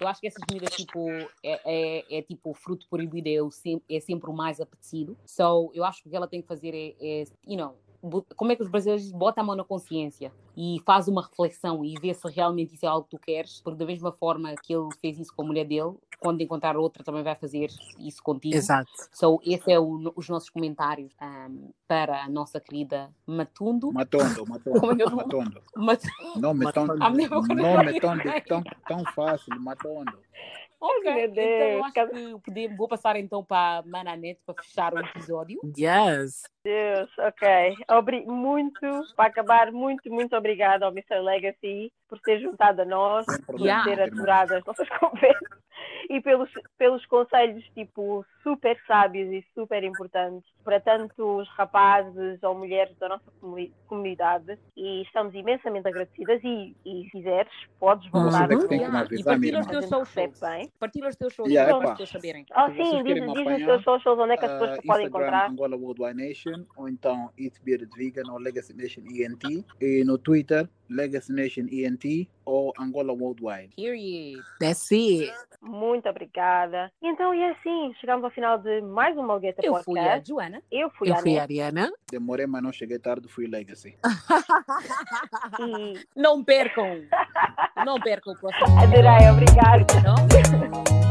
eu acho que essas medidas tipo é, é, é tipo fruto proibido é, é sempre o mais apetecido, so eu acho que o que ela tem que fazer é, é you know, como é que os brasileiros botam a mão na consciência e faz uma reflexão e vê se realmente isso é algo que tu queres, porque da mesma forma que ele fez isso com a mulher dele, quando encontrar outra também vai fazer isso contigo. Exato. So, esse é o, os nossos comentários um, para a nossa querida Matundo. Matondo, Matondo. Como é eu Matondo. Mat... Não, Matondo. Não, Matondo, tão, tão fácil, Matondo. Ok, então acho que podemos, vou passar então para a Mananete para fechar o episódio. Yes. Deus, ok. Obri muito, para acabar, muito, muito obrigada ao Mr. Legacy por ter juntado a nós, por yeah. ter aturado as nossas conversas e pelos, pelos conselhos tipo super sábios e super importantes para tantos rapazes ou mulheres da nossa comunidade. E estamos imensamente agradecidas e, e se quiseres podes voltar Você tem que avisar, e partilha os teus socials partilha os teus socials yeah, para as pessoas saberem. Oh, sim, diz, diz os teus socials onde é que as pessoas uh, podem encontrar? Angola Worldwide Nation ou então Eat Bearded Vegan ou Legacy Nation ENT e no Twitter Legacy Nation ENT ou Angola Worldwide. Period. That's it. Muito obrigada. Então, e assim, chegamos ao final de mais uma Malgueta Eu Podcast. fui a Joana. Eu fui Eu a fui a Ana. Ariana. Demorei, mas não cheguei tarde, fui Legacy. E Não percam. Não percam o próximo. adorei, obrigada. Não?